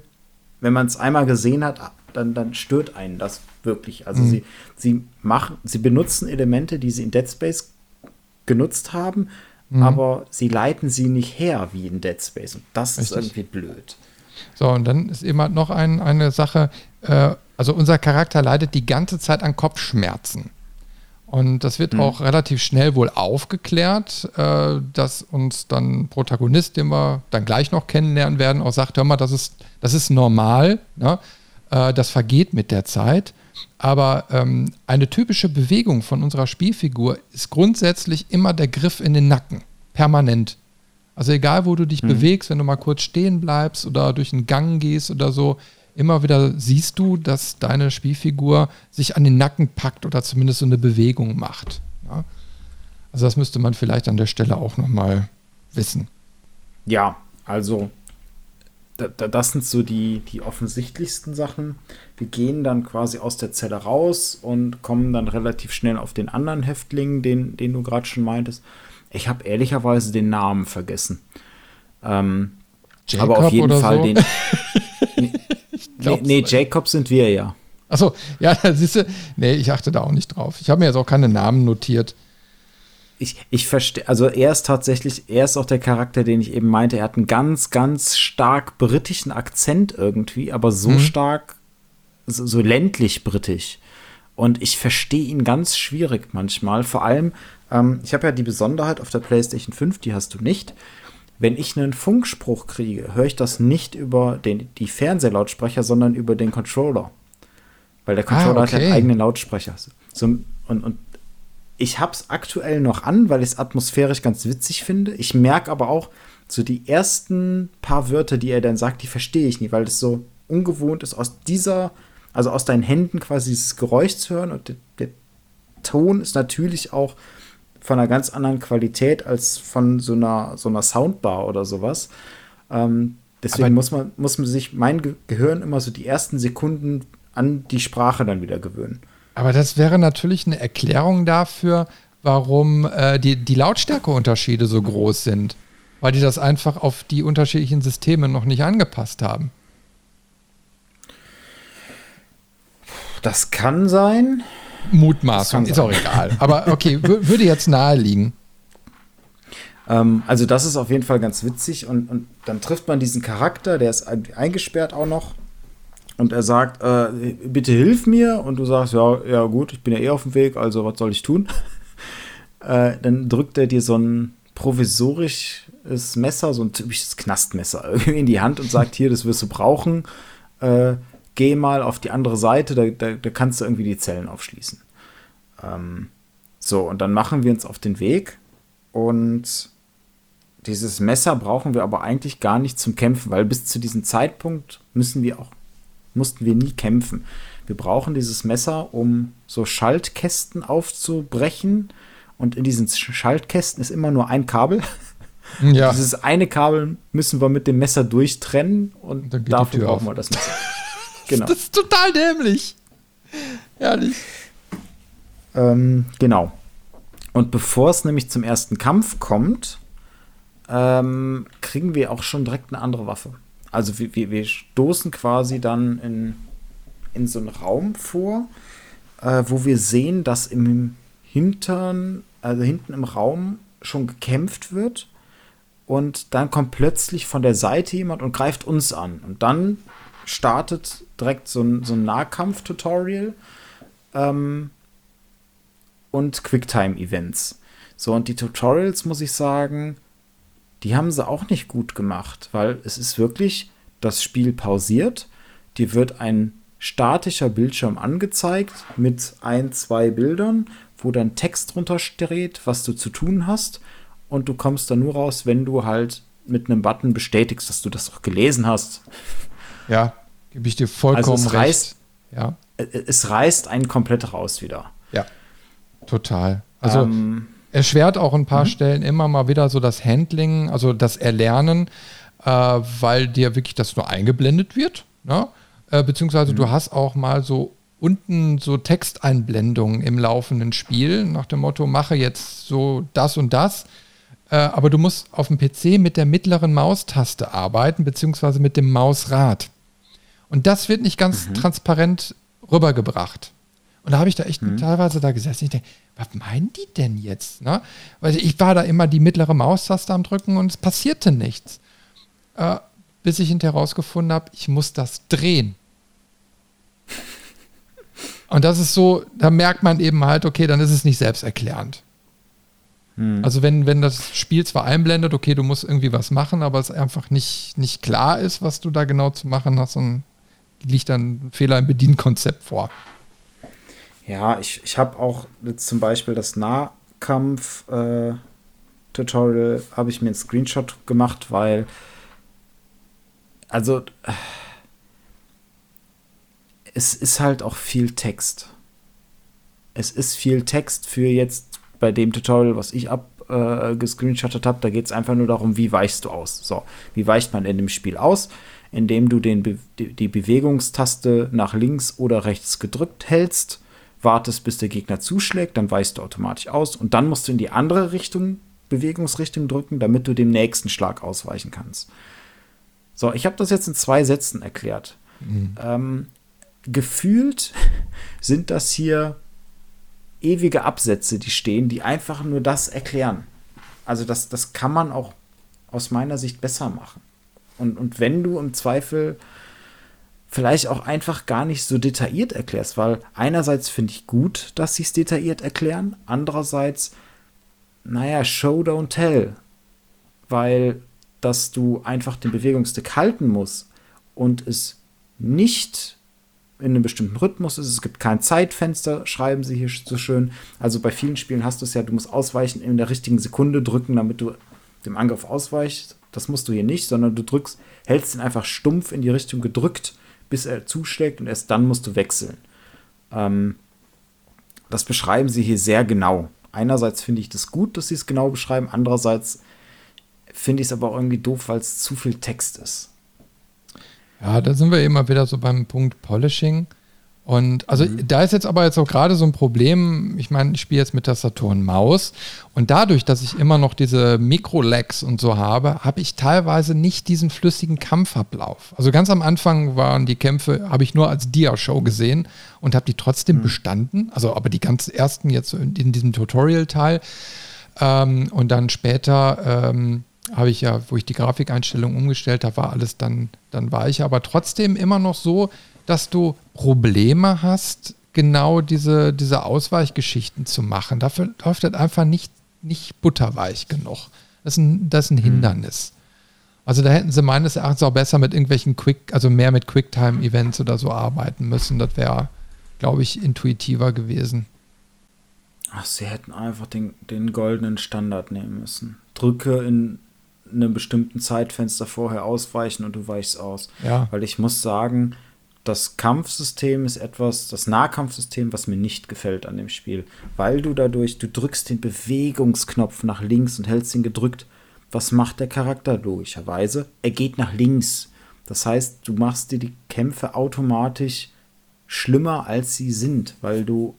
wenn man es einmal gesehen hat, dann, dann stört einen das wirklich. Also mhm. sie, sie machen, sie benutzen Elemente, die sie in Dead Space genutzt haben, mhm. aber sie leiten sie nicht her wie in Dead Space. Und das Richtig. ist irgendwie blöd. So, und dann ist immer noch ein, eine Sache, äh, also unser Charakter leidet die ganze Zeit an Kopfschmerzen. Und das wird mhm. auch relativ schnell wohl aufgeklärt, äh, dass uns dann Protagonist, den wir dann gleich noch kennenlernen werden, auch sagt, hör mal, das ist, das ist normal, ne? äh, das vergeht mit der Zeit. Aber ähm, eine typische Bewegung von unserer Spielfigur ist grundsätzlich immer der Griff in den Nacken, permanent. Also egal, wo du dich mhm. bewegst, wenn du mal kurz stehen bleibst oder durch einen Gang gehst oder so, immer wieder siehst du, dass deine Spielfigur sich an den Nacken packt oder zumindest so eine Bewegung macht. Ja? Also das müsste man vielleicht an der Stelle auch nochmal wissen. Ja, also das sind so die, die offensichtlichsten Sachen. Wir gehen dann quasi aus der Zelle raus und kommen dann relativ schnell auf den anderen Häftling, den, den du gerade schon meintest. Ich habe ehrlicherweise den Namen vergessen. Ähm, aber auf jeden Fall so? den. [laughs] nee, nee, Jacob sind wir ja. Achso, ja, [laughs] siehst du, nee, ich achte da auch nicht drauf. Ich habe mir jetzt auch keine Namen notiert. Ich, ich verstehe, also er ist tatsächlich, er ist auch der Charakter, den ich eben meinte. Er hat einen ganz, ganz stark britischen Akzent irgendwie, aber so mhm. stark, so, so ländlich britisch. Und ich verstehe ihn ganz schwierig manchmal. Vor allem, ähm, ich habe ja die Besonderheit auf der PlayStation 5, die hast du nicht. Wenn ich einen Funkspruch kriege, höre ich das nicht über den, die Fernsehlautsprecher, sondern über den Controller. Weil der Controller ah, okay. hat einen eigenen Lautsprecher. So, und, und ich habe es aktuell noch an, weil ich es atmosphärisch ganz witzig finde. Ich merke aber auch, so die ersten paar Wörter, die er dann sagt, die verstehe ich nicht, weil es so ungewohnt ist, aus dieser, also aus deinen Händen quasi dieses Geräusch zu hören. Und der, der Ton ist natürlich auch von einer ganz anderen Qualität als von so einer, so einer Soundbar oder sowas. Ähm, Deswegen Aber muss man, muss man sich mein Gehirn immer so die ersten Sekunden an die Sprache dann wieder gewöhnen. Aber das wäre natürlich eine Erklärung dafür, warum äh, die, die Lautstärkeunterschiede so groß sind. Weil die das einfach auf die unterschiedlichen Systeme noch nicht angepasst haben. Das kann sein. Mutmaßung, ist auch egal. Aber okay, würde jetzt naheliegen. Ähm, also, das ist auf jeden Fall ganz witzig. Und, und dann trifft man diesen Charakter, der ist eingesperrt auch noch. Und er sagt, äh, bitte hilf mir. Und du sagst, ja, ja gut, ich bin ja eh auf dem Weg, also was soll ich tun? [laughs] äh, dann drückt er dir so ein provisorisches Messer, so ein typisches Knastmesser [laughs] irgendwie in die Hand und sagt, hier, das wirst du brauchen. Äh, geh mal auf die andere Seite, da, da, da kannst du irgendwie die Zellen aufschließen. Ähm, so, und dann machen wir uns auf den Weg und dieses Messer brauchen wir aber eigentlich gar nicht zum Kämpfen, weil bis zu diesem Zeitpunkt müssen wir auch, mussten wir nie kämpfen. Wir brauchen dieses Messer, um so Schaltkästen aufzubrechen. Und in diesen Schaltkästen ist immer nur ein Kabel. [laughs] Ja. Dieses eine Kabel müssen wir mit dem Messer durchtrennen und dafür brauchen wir das Messer. [laughs] Genau. Das ist total dämlich. Herrlich. Ähm, genau. Und bevor es nämlich zum ersten Kampf kommt, ähm, kriegen wir auch schon direkt eine andere Waffe. Also wir, wir, wir stoßen quasi dann in, in so einen Raum vor, äh, wo wir sehen, dass im Hintern, also hinten im Raum schon gekämpft wird. Und dann kommt plötzlich von der Seite jemand und greift uns an. Und dann startet direkt so ein, so ein Nahkampf-Tutorial ähm, und Quicktime-Events. So, und die Tutorials, muss ich sagen, die haben sie auch nicht gut gemacht, weil es ist wirklich das Spiel pausiert, dir wird ein statischer Bildschirm angezeigt mit ein, zwei Bildern, wo dann Text drunter steht, was du zu tun hast und du kommst dann nur raus, wenn du halt mit einem Button bestätigst, dass du das auch gelesen hast. Ja, gebe ich dir vollkommen also es reißt, recht. Ja. Es reißt einen komplett raus wieder. Ja, total. Also ähm, erschwert auch ein paar mhm. Stellen immer mal wieder so das Handling, also das Erlernen, äh, weil dir wirklich das nur eingeblendet wird. Ne? Äh, beziehungsweise mhm. du hast auch mal so unten so Texteinblendungen im laufenden Spiel nach dem Motto, mache jetzt so das und das. Äh, aber du musst auf dem PC mit der mittleren Maustaste arbeiten, beziehungsweise mit dem Mausrad. Und das wird nicht ganz mhm. transparent rübergebracht. Und da habe ich da echt mhm. teilweise da gesessen. Ich denke, was meinen die denn jetzt? Ne? Weil ich war da immer die mittlere Maustaste am Drücken und es passierte nichts. Äh, bis ich hinterher herausgefunden habe, ich muss das drehen. Und das ist so, da merkt man eben halt, okay, dann ist es nicht selbsterklärend. Hm. Also wenn, wenn das Spiel zwar einblendet, okay, du musst irgendwie was machen, aber es einfach nicht, nicht klar ist, was du da genau zu machen hast, dann liegt dann ein Fehler im Bedienkonzept vor. Ja, ich, ich habe auch zum Beispiel das Nahkampf-Tutorial, äh, habe ich mir einen Screenshot gemacht, weil, also, äh, es ist halt auch viel Text. Es ist viel Text für jetzt bei dem Tutorial, was ich abgescreenshottet äh, habe. Da geht es einfach nur darum, wie weichst du aus. So, wie weicht man in dem Spiel aus? Indem du den Be die Bewegungstaste nach links oder rechts gedrückt hältst wartest, bis der Gegner zuschlägt, dann weichst du automatisch aus und dann musst du in die andere Richtung, Bewegungsrichtung drücken, damit du dem nächsten Schlag ausweichen kannst. So, ich habe das jetzt in zwei Sätzen erklärt. Mhm. Ähm, gefühlt [laughs] sind das hier ewige Absätze, die stehen, die einfach nur das erklären. Also das, das kann man auch aus meiner Sicht besser machen. Und, und wenn du im Zweifel vielleicht auch einfach gar nicht so detailliert erklärst, weil einerseits finde ich gut, dass sie es detailliert erklären, andererseits, naja, Show, don't tell, weil dass du einfach den Bewegungsstick halten musst und es nicht in einem bestimmten Rhythmus ist. Es gibt kein Zeitfenster, schreiben sie hier so schön. Also bei vielen Spielen hast du es ja, du musst ausweichen in der richtigen Sekunde drücken, damit du dem Angriff ausweichst. Das musst du hier nicht, sondern du drückst, hältst ihn einfach stumpf in die Richtung gedrückt bis er zuschlägt und erst dann musst du wechseln. Ähm, das beschreiben sie hier sehr genau. Einerseits finde ich das gut, dass sie es genau beschreiben, andererseits finde ich es aber auch irgendwie doof, weil es zu viel Text ist. Ja, da sind wir immer wieder so beim Punkt Polishing. Und also mhm. da ist jetzt aber jetzt auch gerade so ein Problem, ich meine, ich spiele jetzt mit Tastatur und Maus und dadurch, dass ich immer noch diese Mikro-Lags und so habe, habe ich teilweise nicht diesen flüssigen Kampfablauf. Also ganz am Anfang waren die Kämpfe, habe ich nur als Dia-Show gesehen und habe die trotzdem mhm. bestanden. Also aber die ganz ersten jetzt in, in diesem Tutorial-Teil ähm, und dann später ähm, habe ich ja, wo ich die Grafikeinstellung umgestellt habe, war alles dann, dann war ich aber trotzdem immer noch so, dass du Probleme hast, genau diese, diese Ausweichgeschichten zu machen. Dafür läuft das einfach nicht, nicht butterweich genug. Das ist ein, das ist ein mhm. Hindernis. Also da hätten sie meines Erachtens auch besser mit irgendwelchen Quick, also mehr mit Quicktime-Events oder so arbeiten müssen. Das wäre, glaube ich, intuitiver gewesen. Ach, sie hätten einfach den, den goldenen Standard nehmen müssen. Drücke in einem bestimmten Zeitfenster vorher ausweichen und du weichst aus. Ja. Weil ich muss sagen, das Kampfsystem ist etwas, das Nahkampfsystem, was mir nicht gefällt an dem Spiel. Weil du dadurch, du drückst den Bewegungsknopf nach links und hältst ihn gedrückt. Was macht der Charakter logischerweise? Er geht nach links. Das heißt, du machst dir die Kämpfe automatisch schlimmer, als sie sind, weil du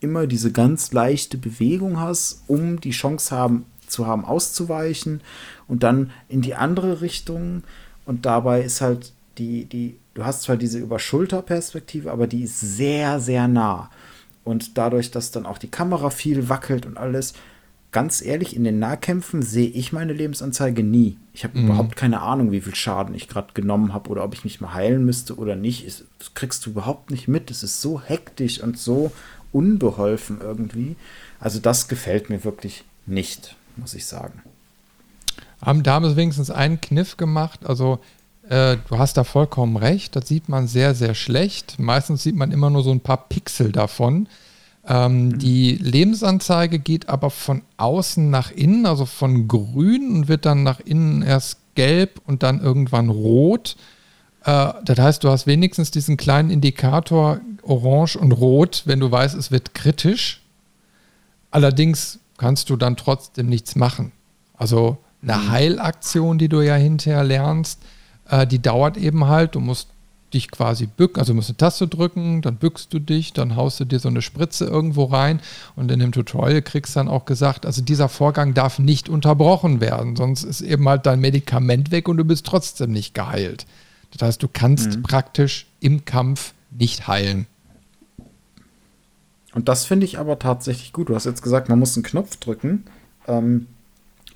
immer diese ganz leichte Bewegung hast, um die Chance haben, zu haben, auszuweichen und dann in die andere Richtung. Und dabei ist halt die, die du hast zwar diese Überschulterperspektive, aber die ist sehr, sehr nah. Und dadurch, dass dann auch die Kamera viel wackelt und alles, ganz ehrlich, in den Nahkämpfen sehe ich meine Lebensanzeige nie. Ich habe mhm. überhaupt keine Ahnung, wie viel Schaden ich gerade genommen habe oder ob ich mich mal heilen müsste oder nicht. Das kriegst du überhaupt nicht mit. Es ist so hektisch und so unbeholfen irgendwie. Also das gefällt mir wirklich nicht, muss ich sagen. haben sie wenigstens einen Kniff gemacht. Also äh, du hast da vollkommen recht. Das sieht man sehr, sehr schlecht. Meistens sieht man immer nur so ein paar Pixel davon. Ähm, mhm. Die Lebensanzeige geht aber von außen nach innen, also von grün und wird dann nach innen erst gelb und dann irgendwann rot. Äh, das heißt, du hast wenigstens diesen kleinen Indikator orange und rot, wenn du weißt, es wird kritisch. Allerdings kannst du dann trotzdem nichts machen. Also eine mhm. Heilaktion, die du ja hinterher lernst, äh, die dauert eben halt, du musst dich quasi bücken, also du musst eine Taste drücken, dann bückst du dich, dann haust du dir so eine Spritze irgendwo rein und in dem Tutorial kriegst du dann auch gesagt, also dieser Vorgang darf nicht unterbrochen werden, sonst ist eben halt dein Medikament weg und du bist trotzdem nicht geheilt. Das heißt, du kannst mhm. praktisch im Kampf nicht heilen. Und das finde ich aber tatsächlich gut. Du hast jetzt gesagt, man muss einen Knopf drücken. Ähm,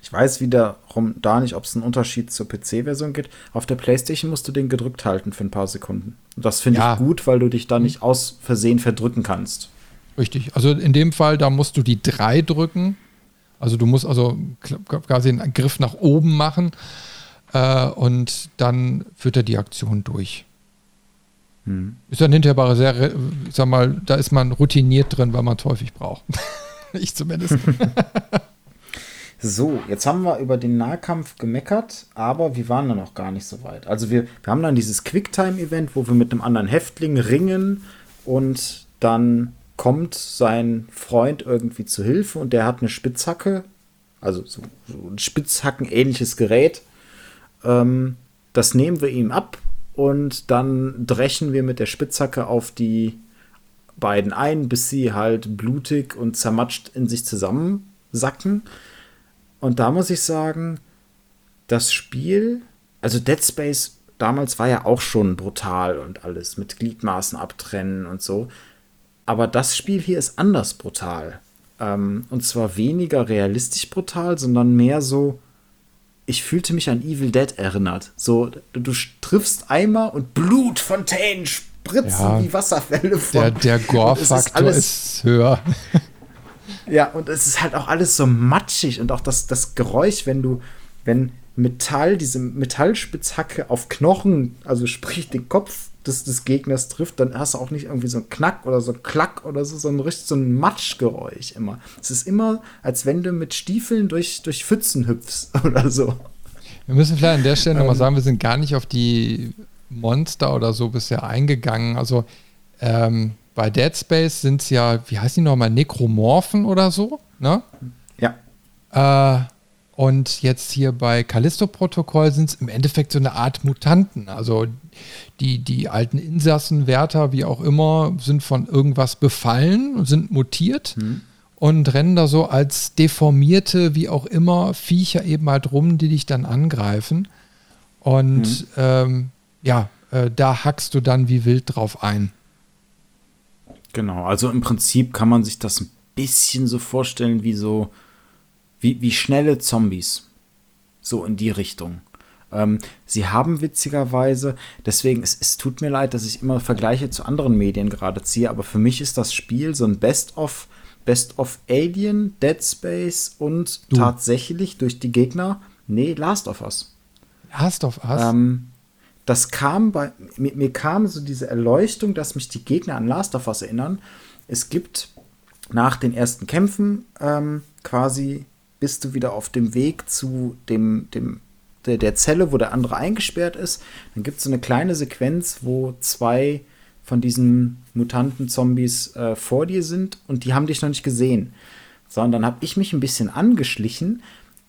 ich weiß wiederum da nicht, ob es einen Unterschied zur PC-Version gibt. Auf der PlayStation musst du den gedrückt halten für ein paar Sekunden. Und das finde ja. ich gut, weil du dich da nicht aus Versehen verdrücken kannst. Richtig. Also in dem Fall, da musst du die drei drücken. Also du musst also quasi einen Griff nach oben machen äh, und dann führt er die Aktion durch. Hm. Ist dann hinterher sehr, ich sag mal, da ist man routiniert drin, weil man es häufig braucht. [laughs] ich zumindest. [laughs] So, jetzt haben wir über den Nahkampf gemeckert, aber wir waren da noch gar nicht so weit. Also wir, wir haben dann dieses Quicktime-Event, wo wir mit einem anderen Häftling ringen und dann kommt sein Freund irgendwie zu Hilfe und der hat eine Spitzhacke, also so, so ein Spitzhacken-ähnliches Gerät. Ähm, das nehmen wir ihm ab und dann dreschen wir mit der Spitzhacke auf die beiden ein, bis sie halt blutig und zermatscht in sich zusammensacken. Und da muss ich sagen, das Spiel, also Dead Space damals war ja auch schon brutal und alles mit Gliedmaßen abtrennen und so. Aber das Spiel hier ist anders brutal. Ähm, und zwar weniger realistisch brutal, sondern mehr so, ich fühlte mich an Evil Dead erinnert. So, du, du triffst Eimer und Blutfontänen spritzen ja, wie Wasserfälle von. Der, der Gore-Faktor ist, ist höher. Ja, und es ist halt auch alles so matschig und auch das, das Geräusch, wenn du, wenn Metall, diese Metallspitzhacke auf Knochen, also sprich den Kopf des, des Gegners trifft, dann hast du auch nicht irgendwie so ein Knack oder so ein Klack oder so, sondern richtig so ein Matschgeräusch immer. Es ist immer, als wenn du mit Stiefeln durch, durch Pfützen hüpfst [laughs] oder so. Wir müssen vielleicht an der Stelle ähm, nochmal sagen, wir sind gar nicht auf die Monster oder so bisher eingegangen. Also, ähm, bei Dead Space sind es ja, wie heißt die nochmal, Nekromorphen oder so, ne? Ja. Äh, Und jetzt hier bei Callisto-Protokoll sind es im Endeffekt so eine Art Mutanten. Also die, die alten Insassen, Wärter, wie auch immer, sind von irgendwas befallen und sind mutiert mhm. und rennen da so als deformierte, wie auch immer, Viecher eben halt rum, die dich dann angreifen. Und mhm. ähm, ja, äh, da hackst du dann wie wild drauf ein. Genau, also im Prinzip kann man sich das ein bisschen so vorstellen wie so wie, wie schnelle Zombies. So in die Richtung. Ähm, sie haben witzigerweise, deswegen, es, es tut mir leid, dass ich immer Vergleiche zu anderen Medien gerade ziehe, aber für mich ist das Spiel so ein Best-of Best of Alien, Dead Space und du. tatsächlich durch die Gegner, nee, Last of Us. Last of Us? Ähm, das kam bei, mir, mir kam so diese Erleuchtung, dass mich die Gegner an Last of Us erinnern. Es gibt nach den ersten Kämpfen ähm, quasi bist du wieder auf dem Weg zu dem, dem der, der Zelle, wo der andere eingesperrt ist. Dann gibt es so eine kleine Sequenz, wo zwei von diesen Mutanten-Zombies äh, vor dir sind und die haben dich noch nicht gesehen. Sondern habe ich mich ein bisschen angeschlichen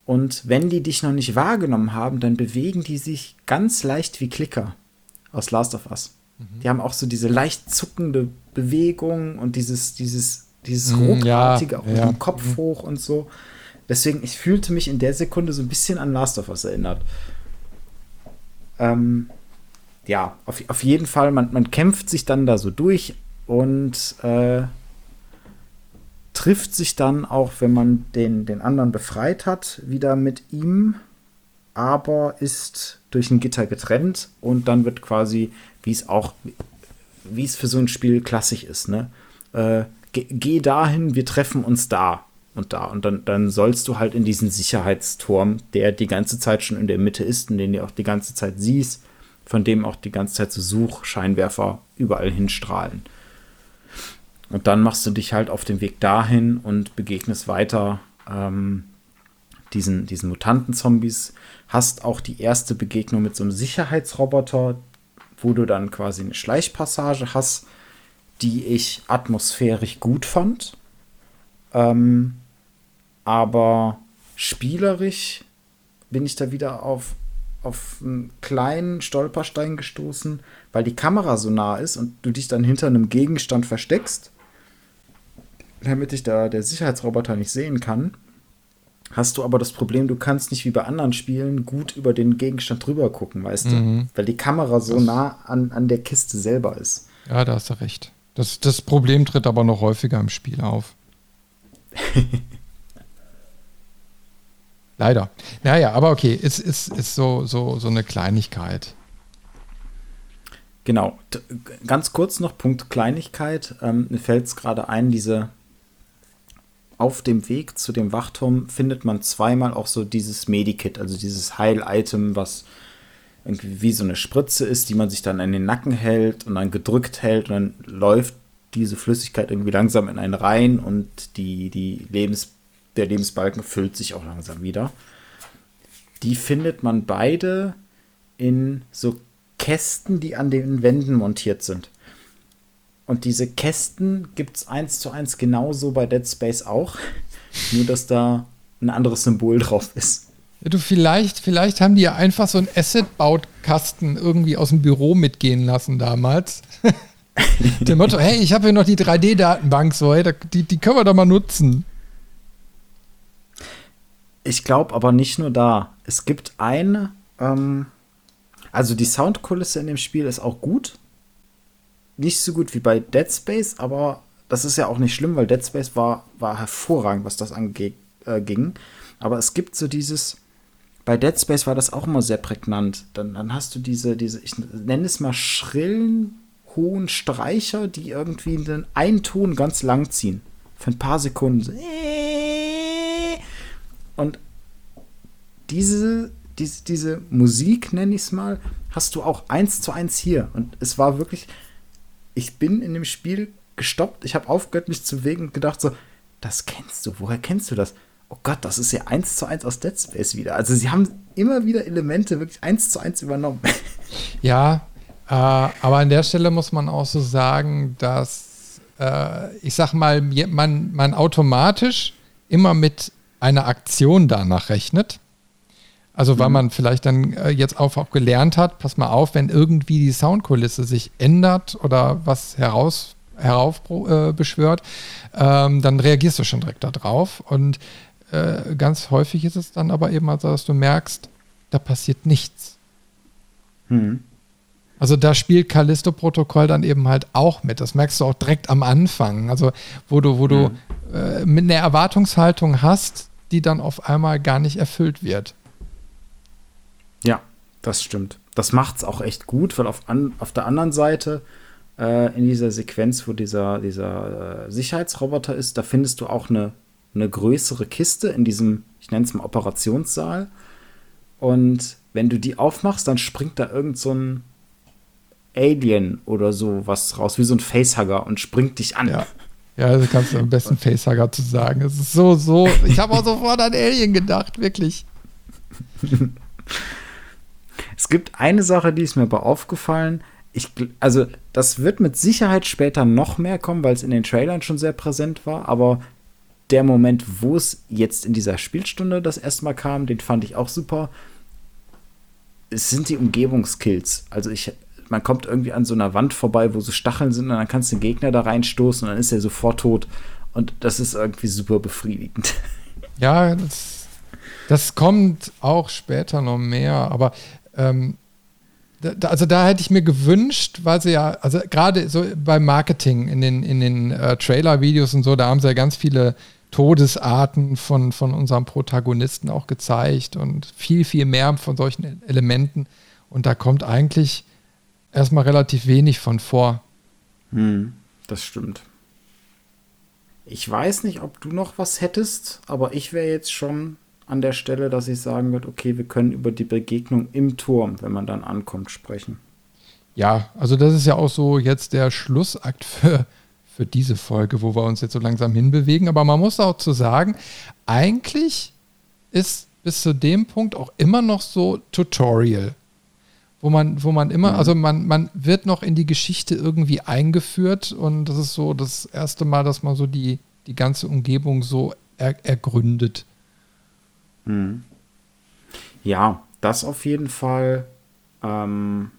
und wenn die dich noch nicht wahrgenommen haben, dann bewegen die sich ganz leicht wie Klicker aus Last of Us. Mhm. Die haben auch so diese leicht zuckende Bewegung und dieses, dieses, dieses mhm, ruckartige, ja, auch mit ja. dem Kopf mhm. hoch und so. Deswegen, ich fühlte mich in der Sekunde so ein bisschen an Last of Us erinnert. Ähm, ja, auf, auf jeden Fall, man, man kämpft sich dann da so durch und äh, trifft sich dann auch, wenn man den, den anderen befreit hat, wieder mit ihm, aber ist durch ein Gitter getrennt und dann wird quasi, wie es auch, wie es für so ein Spiel klassisch ist, ne? Äh, geh, geh dahin, wir treffen uns da und da. Und dann, dann sollst du halt in diesen Sicherheitsturm, der die ganze Zeit schon in der Mitte ist und den du auch die ganze Zeit siehst, von dem auch die ganze Zeit so Suchscheinwerfer überall hinstrahlen. Und dann machst du dich halt auf den Weg dahin und begegnest weiter ähm, diesen, diesen Mutanten-Zombies. Hast auch die erste Begegnung mit so einem Sicherheitsroboter, wo du dann quasi eine Schleichpassage hast, die ich atmosphärisch gut fand. Ähm, aber spielerisch bin ich da wieder auf, auf einen kleinen Stolperstein gestoßen, weil die Kamera so nah ist und du dich dann hinter einem Gegenstand versteckst, damit dich da der Sicherheitsroboter nicht sehen kann. Hast du aber das Problem, du kannst nicht wie bei anderen Spielen gut über den Gegenstand drüber gucken, weißt mhm. du? Weil die Kamera so das nah an, an der Kiste selber ist. Ja, da hast du recht. Das, das Problem tritt aber noch häufiger im Spiel auf. [laughs] Leider. Naja, aber okay, es ist, ist so, so, so eine Kleinigkeit. Genau. Ganz kurz noch Punkt Kleinigkeit. Ähm, mir fällt es gerade ein, diese auf dem Weg zu dem Wachturm findet man zweimal auch so dieses Medikit, also dieses Heil-Item, was irgendwie wie so eine Spritze ist, die man sich dann in den Nacken hält und dann gedrückt hält und dann läuft diese Flüssigkeit irgendwie langsam in einen rein und die, die Lebens der Lebensbalken füllt sich auch langsam wieder. Die findet man beide in so Kästen, die an den Wänden montiert sind. Und diese Kästen gibt es eins zu eins genauso bei Dead Space auch. [laughs] Nur, dass da ein anderes Symbol drauf ist. Du, vielleicht, vielleicht haben die ja einfach so einen Asset-Bautkasten irgendwie aus dem Büro mitgehen lassen damals. [laughs] Dem Motto, hey, ich habe hier noch die 3D-Datenbank, so, hey, die, die können wir doch mal nutzen. Ich glaube aber nicht nur da. Es gibt eine, ähm, also die Soundkulisse in dem Spiel ist auch gut. Nicht so gut wie bei Dead Space, aber das ist ja auch nicht schlimm, weil Dead Space war, war hervorragend, was das anging. Äh, aber es gibt so dieses, bei Dead Space war das auch immer sehr prägnant. Dann, dann hast du diese, diese, ich nenne es mal schrillen, hohen Streicher, die irgendwie einen, einen Ton ganz lang ziehen. Für ein paar Sekunden. So, und diese, diese, diese Musik, nenne ich es mal, hast du auch eins zu eins hier. Und es war wirklich, ich bin in dem Spiel gestoppt, ich habe aufgehört, mich zu bewegen und gedacht so, das kennst du, woher kennst du das? Oh Gott, das ist ja eins zu eins aus Dead Space wieder. Also sie haben immer wieder Elemente wirklich eins zu eins übernommen. [laughs] Ja, äh, aber an der Stelle muss man auch so sagen, dass äh, ich sag mal, man, man automatisch immer mit eine Aktion danach rechnet. Also weil mhm. man vielleicht dann äh, jetzt auch, auch gelernt hat, pass mal auf, wenn irgendwie die Soundkulisse sich ändert oder was heraus heraufbeschwört, äh, ähm, dann reagierst du schon direkt darauf. Und äh, ganz häufig ist es dann aber eben, also, dass du merkst, da passiert nichts. Mhm. Also da spielt Callisto-Protokoll dann eben halt auch mit. Das merkst du auch direkt am Anfang. Also wo du, wo mhm. du äh, mit einer Erwartungshaltung hast, die dann auf einmal gar nicht erfüllt wird. Ja, das stimmt. Das macht es auch echt gut, weil auf, an, auf der anderen Seite äh, in dieser Sequenz, wo dieser, dieser äh, Sicherheitsroboter ist, da findest du auch eine, eine größere Kiste in diesem, ich nenne es mal Operationssaal. Und wenn du die aufmachst, dann springt da irgend so ein Alien oder so was raus, wie so ein Facehugger und springt dich an. Ja. Ja, das kannst du am besten [laughs] Facehugger zu sagen. Es ist so, so. Ich habe auch sofort an Alien gedacht, wirklich. [laughs] Es gibt eine Sache, die ist mir aber aufgefallen. Ich, also, das wird mit Sicherheit später noch mehr kommen, weil es in den Trailern schon sehr präsent war. Aber der Moment, wo es jetzt in dieser Spielstunde das erste Mal kam, den fand ich auch super. Es sind die Umgebungskills. Also, ich man kommt irgendwie an so einer Wand vorbei, wo so Stacheln sind und dann kannst du den Gegner da reinstoßen und dann ist er sofort tot. Und das ist irgendwie super befriedigend. Ja, das, das kommt auch später noch mehr, aber ähm, da, also da hätte ich mir gewünscht, weil sie ja, also gerade so beim Marketing in den, in den äh, Trailer-Videos und so, da haben sie ja ganz viele Todesarten von, von unserem Protagonisten auch gezeigt und viel, viel mehr von solchen Elementen. Und da kommt eigentlich erstmal relativ wenig von vor. Hm, das stimmt. Ich weiß nicht, ob du noch was hättest, aber ich wäre jetzt schon an der Stelle, dass ich sagen würde, okay, wir können über die Begegnung im Turm, wenn man dann ankommt, sprechen. Ja, also das ist ja auch so jetzt der Schlussakt für, für diese Folge, wo wir uns jetzt so langsam hinbewegen. Aber man muss auch zu sagen, eigentlich ist bis zu dem Punkt auch immer noch so Tutorial wo man, wo man immer, mhm. also man, man wird noch in die Geschichte irgendwie eingeführt und das ist so das erste Mal, dass man so die, die ganze Umgebung so er, ergründet. Mhm. Ja, das auf jeden Fall. Ähm,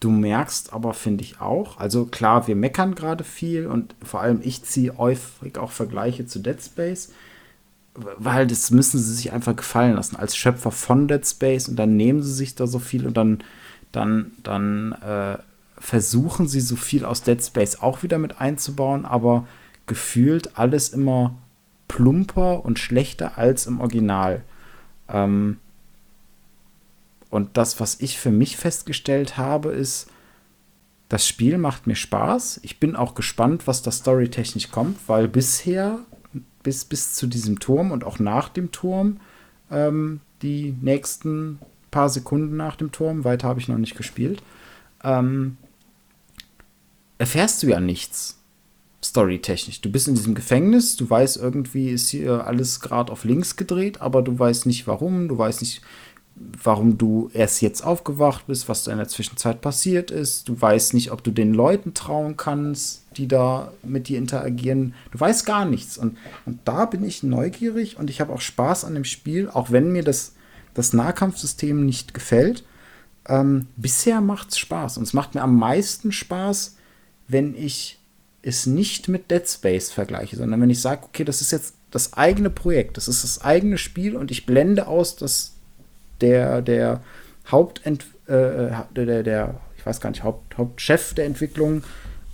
du merkst aber, finde ich auch, also klar, wir meckern gerade viel und vor allem ich ziehe häufig auch Vergleiche zu Dead Space weil das müssen sie sich einfach gefallen lassen als Schöpfer von Dead Space und dann nehmen sie sich da so viel und dann, dann, dann äh, versuchen sie so viel aus Dead Space auch wieder mit einzubauen, aber gefühlt alles immer plumper und schlechter als im Original. Ähm, und das, was ich für mich festgestellt habe, ist, das Spiel macht mir Spaß. Ich bin auch gespannt, was da storytechnisch kommt, weil bisher bis, bis zu diesem Turm und auch nach dem Turm ähm, die nächsten paar Sekunden nach dem Turm, weiter habe ich noch nicht gespielt, ähm, erfährst du ja nichts storytechnisch. Du bist in diesem Gefängnis, du weißt irgendwie, ist hier alles gerade auf links gedreht, aber du weißt nicht warum, du weißt nicht, warum du erst jetzt aufgewacht bist, was da in der Zwischenzeit passiert ist. Du weißt nicht, ob du den Leuten trauen kannst, die da mit dir interagieren. Du weißt gar nichts. Und, und da bin ich neugierig und ich habe auch Spaß an dem Spiel, auch wenn mir das, das Nahkampfsystem nicht gefällt. Ähm, bisher macht es Spaß. Und es macht mir am meisten Spaß, wenn ich es nicht mit Dead Space vergleiche, sondern wenn ich sage, okay, das ist jetzt das eigene Projekt, das ist das eigene Spiel und ich blende aus, dass der, der Hauptent, äh, der, der, ich weiß gar nicht, Haupt, Hauptchef der Entwicklung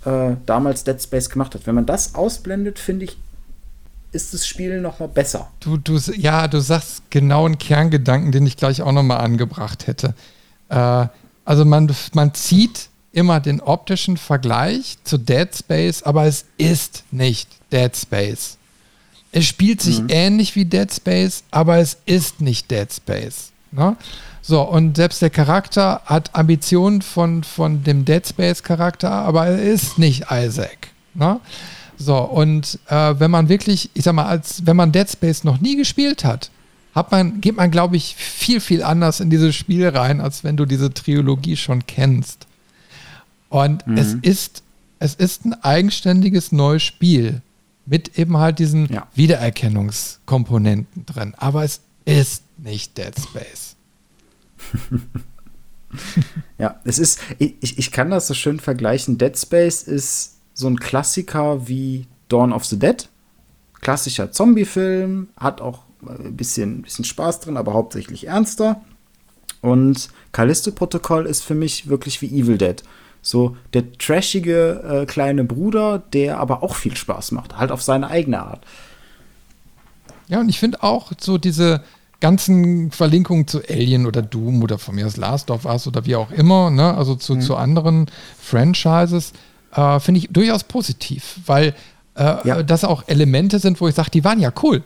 äh, damals Dead Space gemacht hat. Wenn man das ausblendet, finde ich, ist das Spiel noch mal besser. Du, du, ja, du sagst genau einen Kerngedanken, den ich gleich auch noch mal angebracht hätte. Äh, also man, man zieht immer den optischen Vergleich zu Dead Space, aber es ist nicht Dead Space. Es spielt sich mhm. ähnlich wie Dead Space, aber es ist nicht Dead Space. Ne? So, und selbst der Charakter hat Ambitionen von, von dem Dead Space-Charakter, aber er ist nicht Isaac. Ne? So, und äh, wenn man wirklich, ich sag mal, als wenn man Dead Space noch nie gespielt hat, hat man, geht man, glaube ich, viel, viel anders in dieses Spiel rein, als wenn du diese Trilogie schon kennst. Und mhm. es ist, es ist ein eigenständiges neues Spiel. mit eben halt diesen Ja. Wiedererkennungskomponenten drin. Aber es ist nicht Dead Space. [laughs] Ja, es ist, ich, ich- kann das so schön vergleichen. Dead Space ist so ein Klassiker wie Dawn of the Dead. Klassischer Zombie-Film, hat auch ein bisschen, bisschen Spaß drin, aber hauptsächlich ernster. Und Callisto-Protokoll ist für mich wirklich wie Evil Dead. So der trashige äh, kleine Bruder, der aber auch viel Spaß macht, halt auf seine eigene Art. Ja, und ich finde auch so diese ganzen Verlinkungen zu Alien oder Doom oder von mir aus Last of Us oder wie auch immer, ne, also zu, zu anderen Franchises, äh, finde ich durchaus positiv, weil äh, Ja. das auch Elemente sind, wo ich sage, die waren ja cool.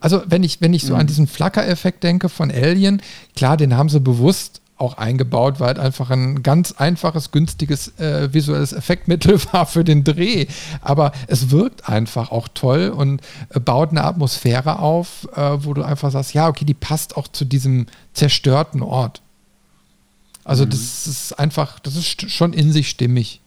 Also wenn ich, wenn ich so an diesen Flacker-Effekt denke von Alien, klar, den haben sie bewusst auch eingebaut, weil halt einfach ein ganz einfaches, günstiges äh, visuelles Effektmittel [laughs] war für den Dreh. Aber es wirkt einfach auch toll und äh, baut eine Atmosphäre auf, äh, wo du einfach sagst, ja, okay, die passt auch zu diesem zerstörten Ort. Also das ist einfach, das ist st- schon in sich stimmig.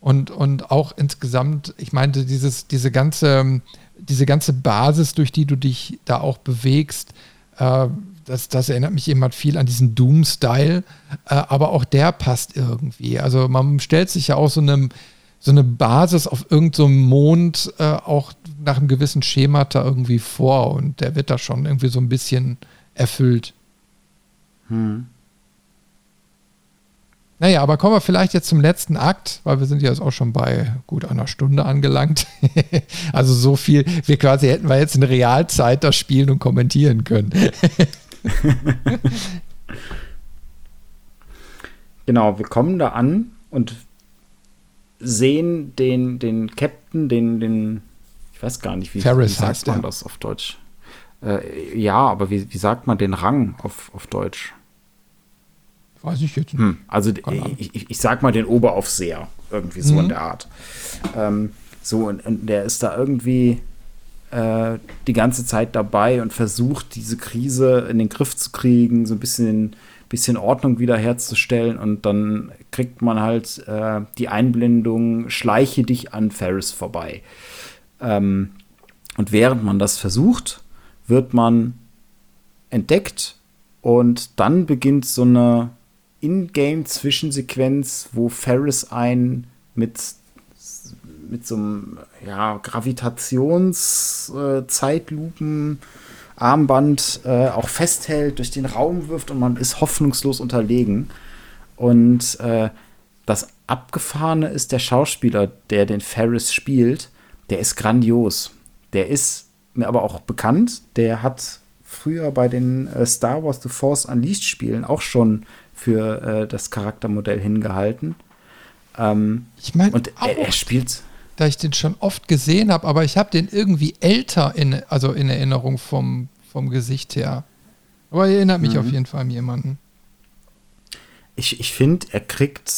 Und, und auch insgesamt, ich meinte, dieses, diese, ganze, diese ganze Basis, durch die du dich da auch bewegst, äh, das, das erinnert mich eben halt viel an diesen Doom-Style, äh, aber auch der passt irgendwie. Also man stellt sich ja auch so eine, so eine Basis auf irgendeinem so Mond äh, auch nach einem gewissen Schemata irgendwie vor und der wird da schon irgendwie so ein bisschen erfüllt. Naja, aber kommen wir vielleicht jetzt zum letzten Akt, weil wir sind ja jetzt auch schon bei gut einer Stunde angelangt. [laughs] also so viel, wir quasi hätten wir jetzt in Realzeit das spielen und kommentieren können. [laughs] [laughs] Genau, wir kommen da an und sehen den, den Captain, den, den, ich weiß gar nicht, wie, Ferris wie sagt heißt man er. das auf Deutsch? Äh, ja, aber wie, wie sagt man den Rang auf, auf Deutsch? Weiß ich jetzt nicht. Hm, also ich, ich, ich sag mal den Oberaufseher, irgendwie so Mhm. in der Art. Ähm, so, und, und der ist da irgendwie äh, die ganze Zeit dabei und versucht, diese Krise in den Griff zu kriegen, so ein bisschen, bisschen Ordnung wiederherzustellen und dann kriegt man halt äh, die Einblendung, schleiche dich an Ferris vorbei. Ähm, und während man das versucht, wird man entdeckt und dann beginnt so eine In-Game-Zwischensequenz, wo Ferris einen mit, mit so einem ja, Gravitations-Zeitlupen Armband äh, auch festhält, durch den Raum wirft und man ist hoffnungslos unterlegen. Und äh, das Abgefahrene ist der Schauspieler, der den Ferris spielt, der ist grandios. Der ist mir aber auch bekannt. Der hat früher bei den äh, Star Wars The Force Unleashed Spielen auch schon für äh, das Charaktermodell hingehalten. Ähm, Ich meine, und er, er spielt. Da ich den schon oft gesehen habe, aber ich habe den irgendwie älter in, also in Erinnerung vom, vom Gesicht her. Aber er erinnert mich Mhm. auf jeden Fall an jemanden. Ich, ich finde, er kriegt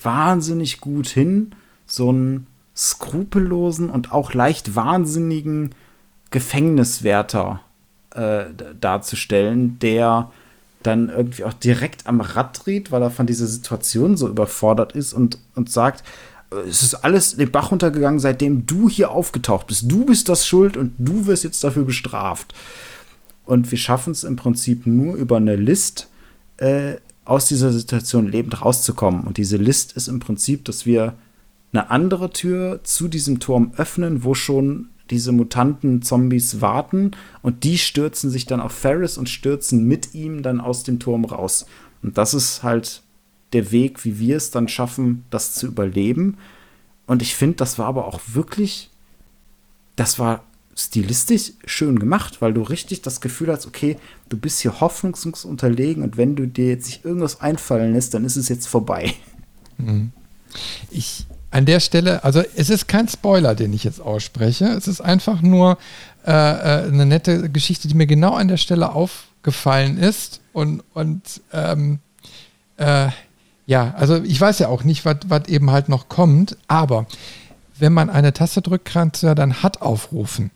wahnsinnig gut hin, so einen skrupellosen und auch leicht wahnsinnigen Gefängniswärter äh, darzustellen, der dann irgendwie auch direkt am Rad dreht, weil er von dieser Situation so überfordert ist und, und sagt, es ist alles den Bach runtergegangen, seitdem du hier aufgetaucht bist. Du bist das schuld und du wirst jetzt dafür bestraft. Und wir schaffen es im Prinzip nur über eine List, äh, aus dieser Situation lebend rauszukommen. Und diese List ist im Prinzip, dass wir eine andere Tür zu diesem Turm öffnen, wo schon diese mutanten Zombies warten und die stürzen sich dann auf Ferris und stürzen mit ihm dann aus dem Turm raus. Und das ist halt der Weg, wie wir es dann schaffen, das zu überleben. Und ich finde, das war aber auch wirklich, das war stilistisch schön gemacht, weil du richtig das Gefühl hast, okay, du bist hier hoffnungslos unterlegen und wenn du dir jetzt nicht irgendwas einfallen lässt, dann ist es jetzt vorbei. Ich an der Stelle, also es ist kein Spoiler, den ich jetzt ausspreche. Es ist einfach nur äh, äh, eine nette Geschichte, die mir genau an der Stelle aufgefallen ist. Und, und ähm, äh, ja, also ich weiß ja auch nicht, was eben halt noch kommt, aber wenn man eine Taste drückt, kannst du ja dann HUD aufrufen.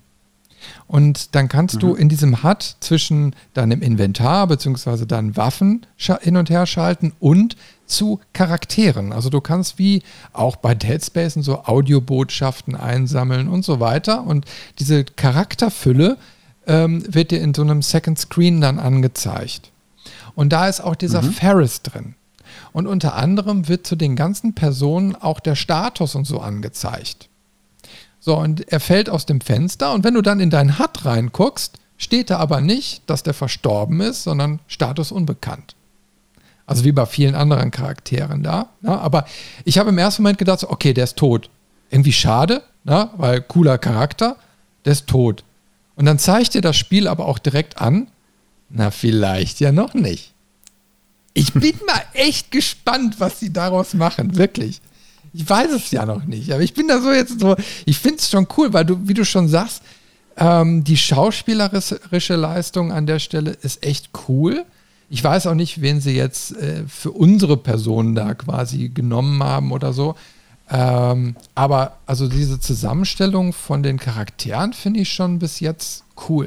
Und dann kannst mhm. du in diesem HUD zwischen deinem Inventar bzw. deinen Waffen hin und her schalten und zu Charakteren. Also du kannst wie auch bei Dead Space so Audiobotschaften einsammeln und so weiter. Und diese Charakterfülle ähm, wird dir in so einem Second Screen dann angezeigt. Und da ist auch dieser mhm. Ferris drin. Und unter anderem wird zu den ganzen Personen auch der Status und so angezeigt. So, und er fällt aus dem Fenster und wenn du dann in deinen HUD reinguckst, steht da aber nicht, dass der verstorben ist, sondern Status unbekannt. Also wie bei vielen anderen Charakteren da. Ne? aber ich habe im ersten Moment gedacht, okay, der ist tot. Irgendwie schade, ne? weil cooler Charakter, der ist tot. Und dann zeigt dir das Spiel aber auch direkt an, na, vielleicht ja noch nicht. Ich bin mal echt gespannt, was sie daraus machen, wirklich. Ich weiß es ja noch nicht, aber ich bin da so jetzt so, ich finde es schon cool, weil du, wie du schon sagst, ähm, die schauspielerische Leistung an der Stelle ist echt cool. Ich weiß auch nicht, wen sie jetzt äh, für unsere Person da quasi genommen haben oder so. Ähm, aber also diese Zusammenstellung von den Charakteren finde ich schon bis jetzt cool.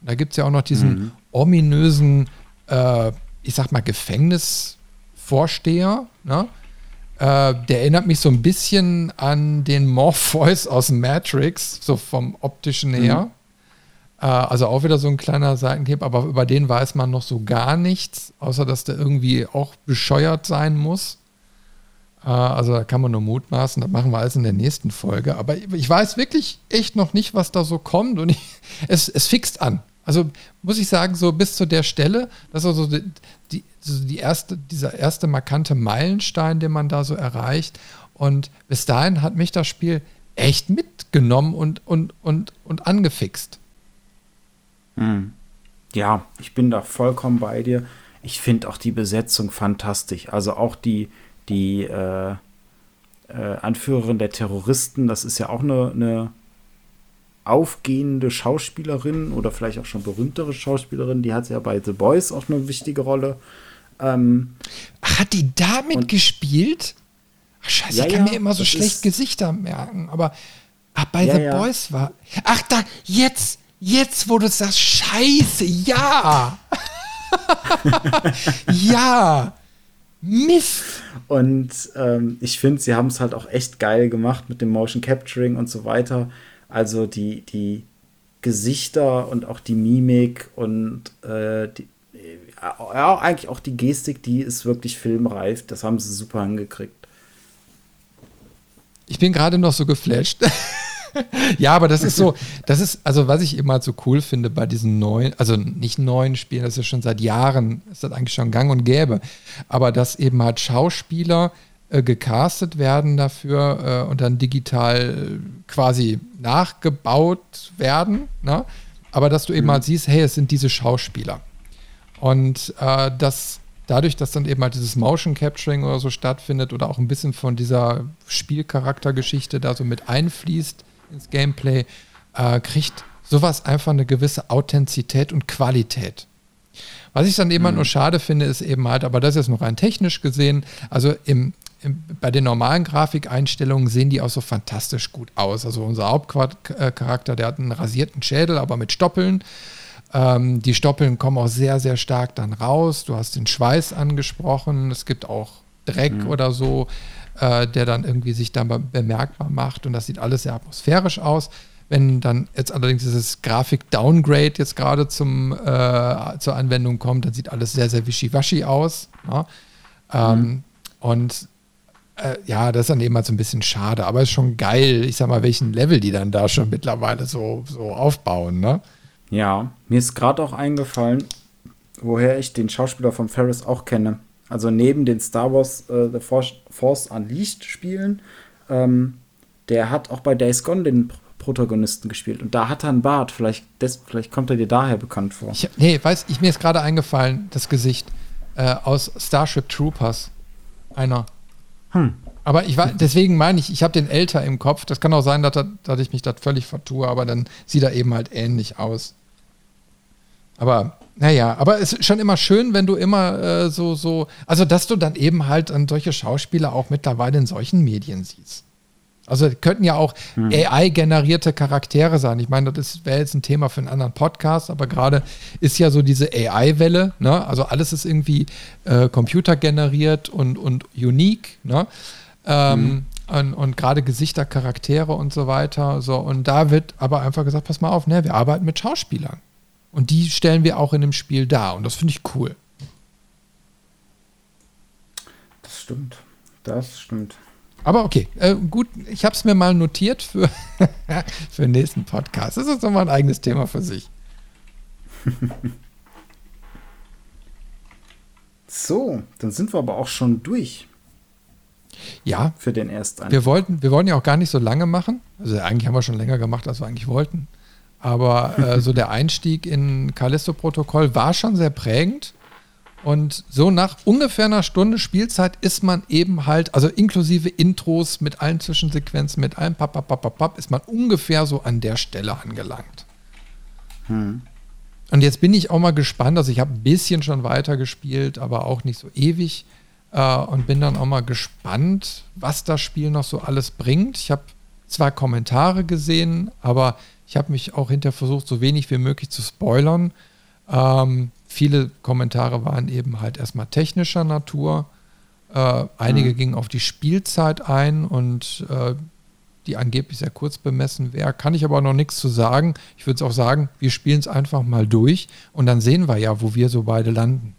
Und da gibt es ja auch noch diesen mhm. ominösen, äh, ich sag mal, Gefängnisvorsteher, ne? Äh, der erinnert mich so ein bisschen an den Morpheus aus Matrix, so vom optischen mhm. her. Äh, also auch wieder so ein kleiner Seitenhieb, aber über den weiß man noch so gar nichts, außer dass der irgendwie auch bescheuert sein muss. Äh, also da kann man nur mutmaßen, das machen wir alles in der nächsten Folge. Aber ich weiß wirklich echt noch nicht, was da so kommt und [laughs] ich, es, es fixt an. Also muss ich sagen, so bis zu der Stelle, das ist also die, die, die erste, dieser erste markante Meilenstein, den man da so erreicht. Und bis dahin hat mich das Spiel echt mitgenommen und, und, und, und angefixt. Hm. Ja, ich bin da vollkommen bei dir. Ich finde auch die Besetzung fantastisch. Also auch die, die äh, äh, Anführerin der Terroristen, das ist ja auch eine, eine aufgehende Schauspielerin oder vielleicht auch schon berühmtere Schauspielerin, die hat ja bei The Boys auch eine wichtige Rolle. Ähm, Ach, hat die damit gespielt? Ach, scheiße, ja, ich kann ja, mir immer so schlecht Gesichter merken, aber ach, bei ja, The Boys war. Ach, da, jetzt, jetzt, wo du sagst, scheiße, ja! [laughs] ja! Mist! Und ähm, ich finde, sie haben es halt auch echt geil gemacht mit dem Motion Capturing und so weiter. Also die, die Gesichter und auch die Mimik und äh, die, ja, eigentlich auch die Gestik, die ist wirklich filmreif. Das haben sie super hingekriegt. Ich bin gerade noch so geflasht. [laughs] ja, aber das ist so, das ist, also was ich immer so cool finde bei diesen neuen, also nicht neuen Spielen, das ist schon seit Jahren, ist das eigentlich schon gang und gäbe, aber dass eben halt Schauspieler äh, gecastet werden dafür äh, und dann digital quasi nachgebaut werden, ne? aber dass du eben mhm. halt siehst, hey, es sind diese Schauspieler. Und äh, das dadurch, dass dann eben halt dieses Motion Capturing oder so stattfindet oder auch ein bisschen von dieser Spielcharaktergeschichte da so mit einfließt ins Gameplay, äh, kriegt sowas einfach eine gewisse Authentizität und Qualität. Was ich dann eben halt mhm. nur schade finde, ist eben halt, aber das ist noch rein technisch gesehen, also im, bei den normalen Grafikeinstellungen sehen die auch so fantastisch gut aus. Also unser Hauptcharakter, der hat einen rasierten Schädel, aber mit Stoppeln. Ähm, die Stoppeln kommen auch sehr, sehr stark dann raus. Du hast den Schweiß angesprochen. Es gibt auch Dreck mhm. oder so, äh, der dann irgendwie sich dann bemerkbar macht. Und das sieht alles sehr atmosphärisch aus. Wenn dann jetzt allerdings dieses Grafik-Downgrade jetzt gerade zum, äh, zur Anwendung kommt, dann sieht alles sehr, sehr wischiwaschi aus. Ja? Ähm, mhm. Und äh, ja, das ist dann eben halt so ein bisschen schade, aber ist schon geil, ich sag mal, welchen Level die dann da schon mittlerweile so, so aufbauen, ne? Ja, mir ist gerade auch eingefallen, woher ich den Schauspieler von Ferris auch kenne. Also neben den Star Wars uh, The Force, Force Unleashed Spielen, ähm, der hat auch bei Days Gone den Protagonisten gespielt. Und da hat er einen Bart. Vielleicht, des, vielleicht kommt er dir daher bekannt vor. Ich, nee, weiß ich, mir ist gerade eingefallen, das Gesicht äh, aus Starship Troopers. Einer. Hm. Aber ich war, deswegen meine ich, ich habe den älter im Kopf. Das kann auch sein, dass, dass ich mich da völlig vertue, aber dann sieht er eben halt ähnlich aus. Aber naja, aber es ist schon immer schön, wenn du immer äh, so, so, also dass du dann eben halt an solche Schauspieler auch mittlerweile in solchen Medien siehst. Also könnten ja auch hm. AI-generierte Charaktere sein. Ich meine, das wäre jetzt ein Thema für einen anderen Podcast, aber gerade ist ja so diese AI-Welle, ne? Also alles ist irgendwie äh, computergeneriert und, und unique, ne? Ähm, hm. Und, und gerade Gesichter, Charaktere und so weiter. So, und da wird aber einfach gesagt, pass mal auf, ne, wir arbeiten mit Schauspielern. Und die stellen wir auch in dem Spiel dar. Und das finde ich cool. Das stimmt. Das stimmt. Aber okay, äh, gut, ich habe es mir mal notiert für, [laughs] für den nächsten Podcast. Das ist nochmal ein eigenes Thema für sich. [laughs] so, dann sind wir aber auch schon durch. Ja. Für den ersten. Wir wollten, wir wollten ja auch gar nicht so lange machen. Also eigentlich haben wir schon länger gemacht, als wir eigentlich wollten. Aber äh, so der Einstieg in Callisto-Protokoll war schon sehr prägend. Und so nach ungefähr einer Stunde Spielzeit ist man eben halt, also inklusive Intros mit allen Zwischensequenzen, mit allem papp, papp, papp, papp, ist man ungefähr so an der Stelle angelangt. Hm. Und jetzt bin ich auch mal gespannt, also ich habe ein bisschen schon weiter gespielt, aber auch nicht so ewig. Äh, und bin dann auch mal gespannt, was das Spiel noch so alles bringt. Ich habe zwar Kommentare gesehen, aber ich habe mich auch hinterher versucht, so wenig wie möglich zu spoilern. Ähm, viele Kommentare waren eben halt erstmal technischer Natur. Äh, einige mhm. gingen auf die Spielzeit ein und äh, die angeblich sehr kurz bemessen wäre. Kann ich aber noch nichts zu sagen. Ich würde es auch sagen, wir spielen es einfach mal durch und dann sehen wir ja, wo wir so beide landen.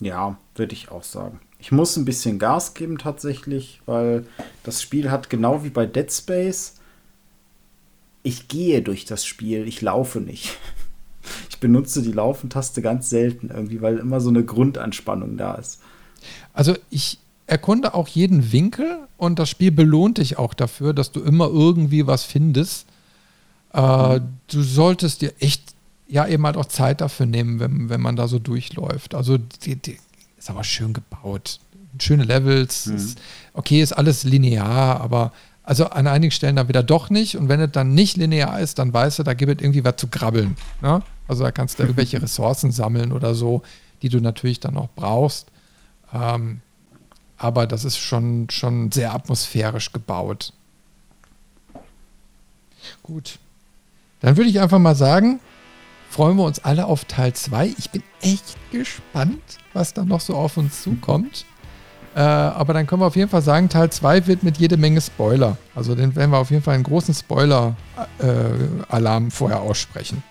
Ja, würde ich auch sagen. Ich muss ein bisschen Gas geben tatsächlich, weil das Spiel hat genau wie bei Dead Space. Ich gehe durch das Spiel, ich laufe nicht. Ich benutze die Laufentaste ganz selten irgendwie, weil immer so eine Grundanspannung da ist. Also ich erkunde auch jeden Winkel und das Spiel belohnt dich auch dafür, dass du immer irgendwie was findest. Äh, mhm. Du solltest dir echt ja eben halt auch Zeit dafür nehmen, wenn, wenn man da so durchläuft. Also die, die ist aber schön gebaut. Schöne Levels. Mhm. Ist, okay, ist alles linear, aber also an einigen Stellen dann wieder doch nicht. Und wenn es dann nicht linear ist, dann weißt du, da gibt es irgendwie was zu grabbeln. Ne? Also da kannst du irgendwelche Ressourcen sammeln oder so, die du natürlich dann auch brauchst. Ähm, aber das ist schon, schon sehr atmosphärisch gebaut. Gut. Dann würde ich einfach mal sagen, freuen wir uns alle auf Teil 2. Ich bin echt gespannt, was da noch so auf uns zukommt. Äh, aber dann können wir auf jeden Fall sagen, Teil 2 wird mit jede Menge Spoiler. Also den werden wir auf jeden Fall einen großen Spoiler-Alarm äh, vorher aussprechen.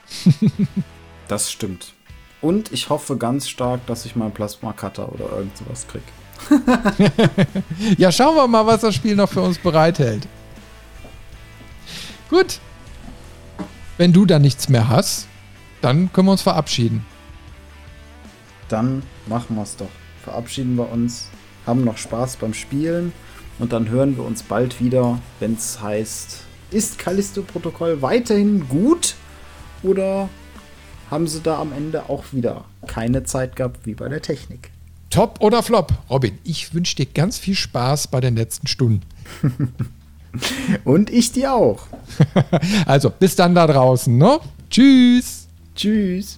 [laughs] das stimmt. Und ich hoffe ganz stark, dass ich mal Plasma-Cutter oder irgend sowas kriege. [laughs] ja, schauen wir mal, was das Spiel noch für uns bereithält. Gut. Wenn du da nichts mehr hast, dann können wir uns verabschieden. Dann machen wir es doch. Verabschieden wir uns, haben noch Spaß beim Spielen und dann hören wir uns bald wieder, wenn es heißt, ist Callisto-Protokoll weiterhin gut oder haben sie da am Ende auch wieder keine Zeit gehabt wie bei der Technik? Top oder Flop? Robin, ich wünsche dir ganz viel Spaß bei den letzten Stunden. [laughs] und ich dir auch. [laughs] also, bis dann da draußen, ne? Tschüss. Tschüss.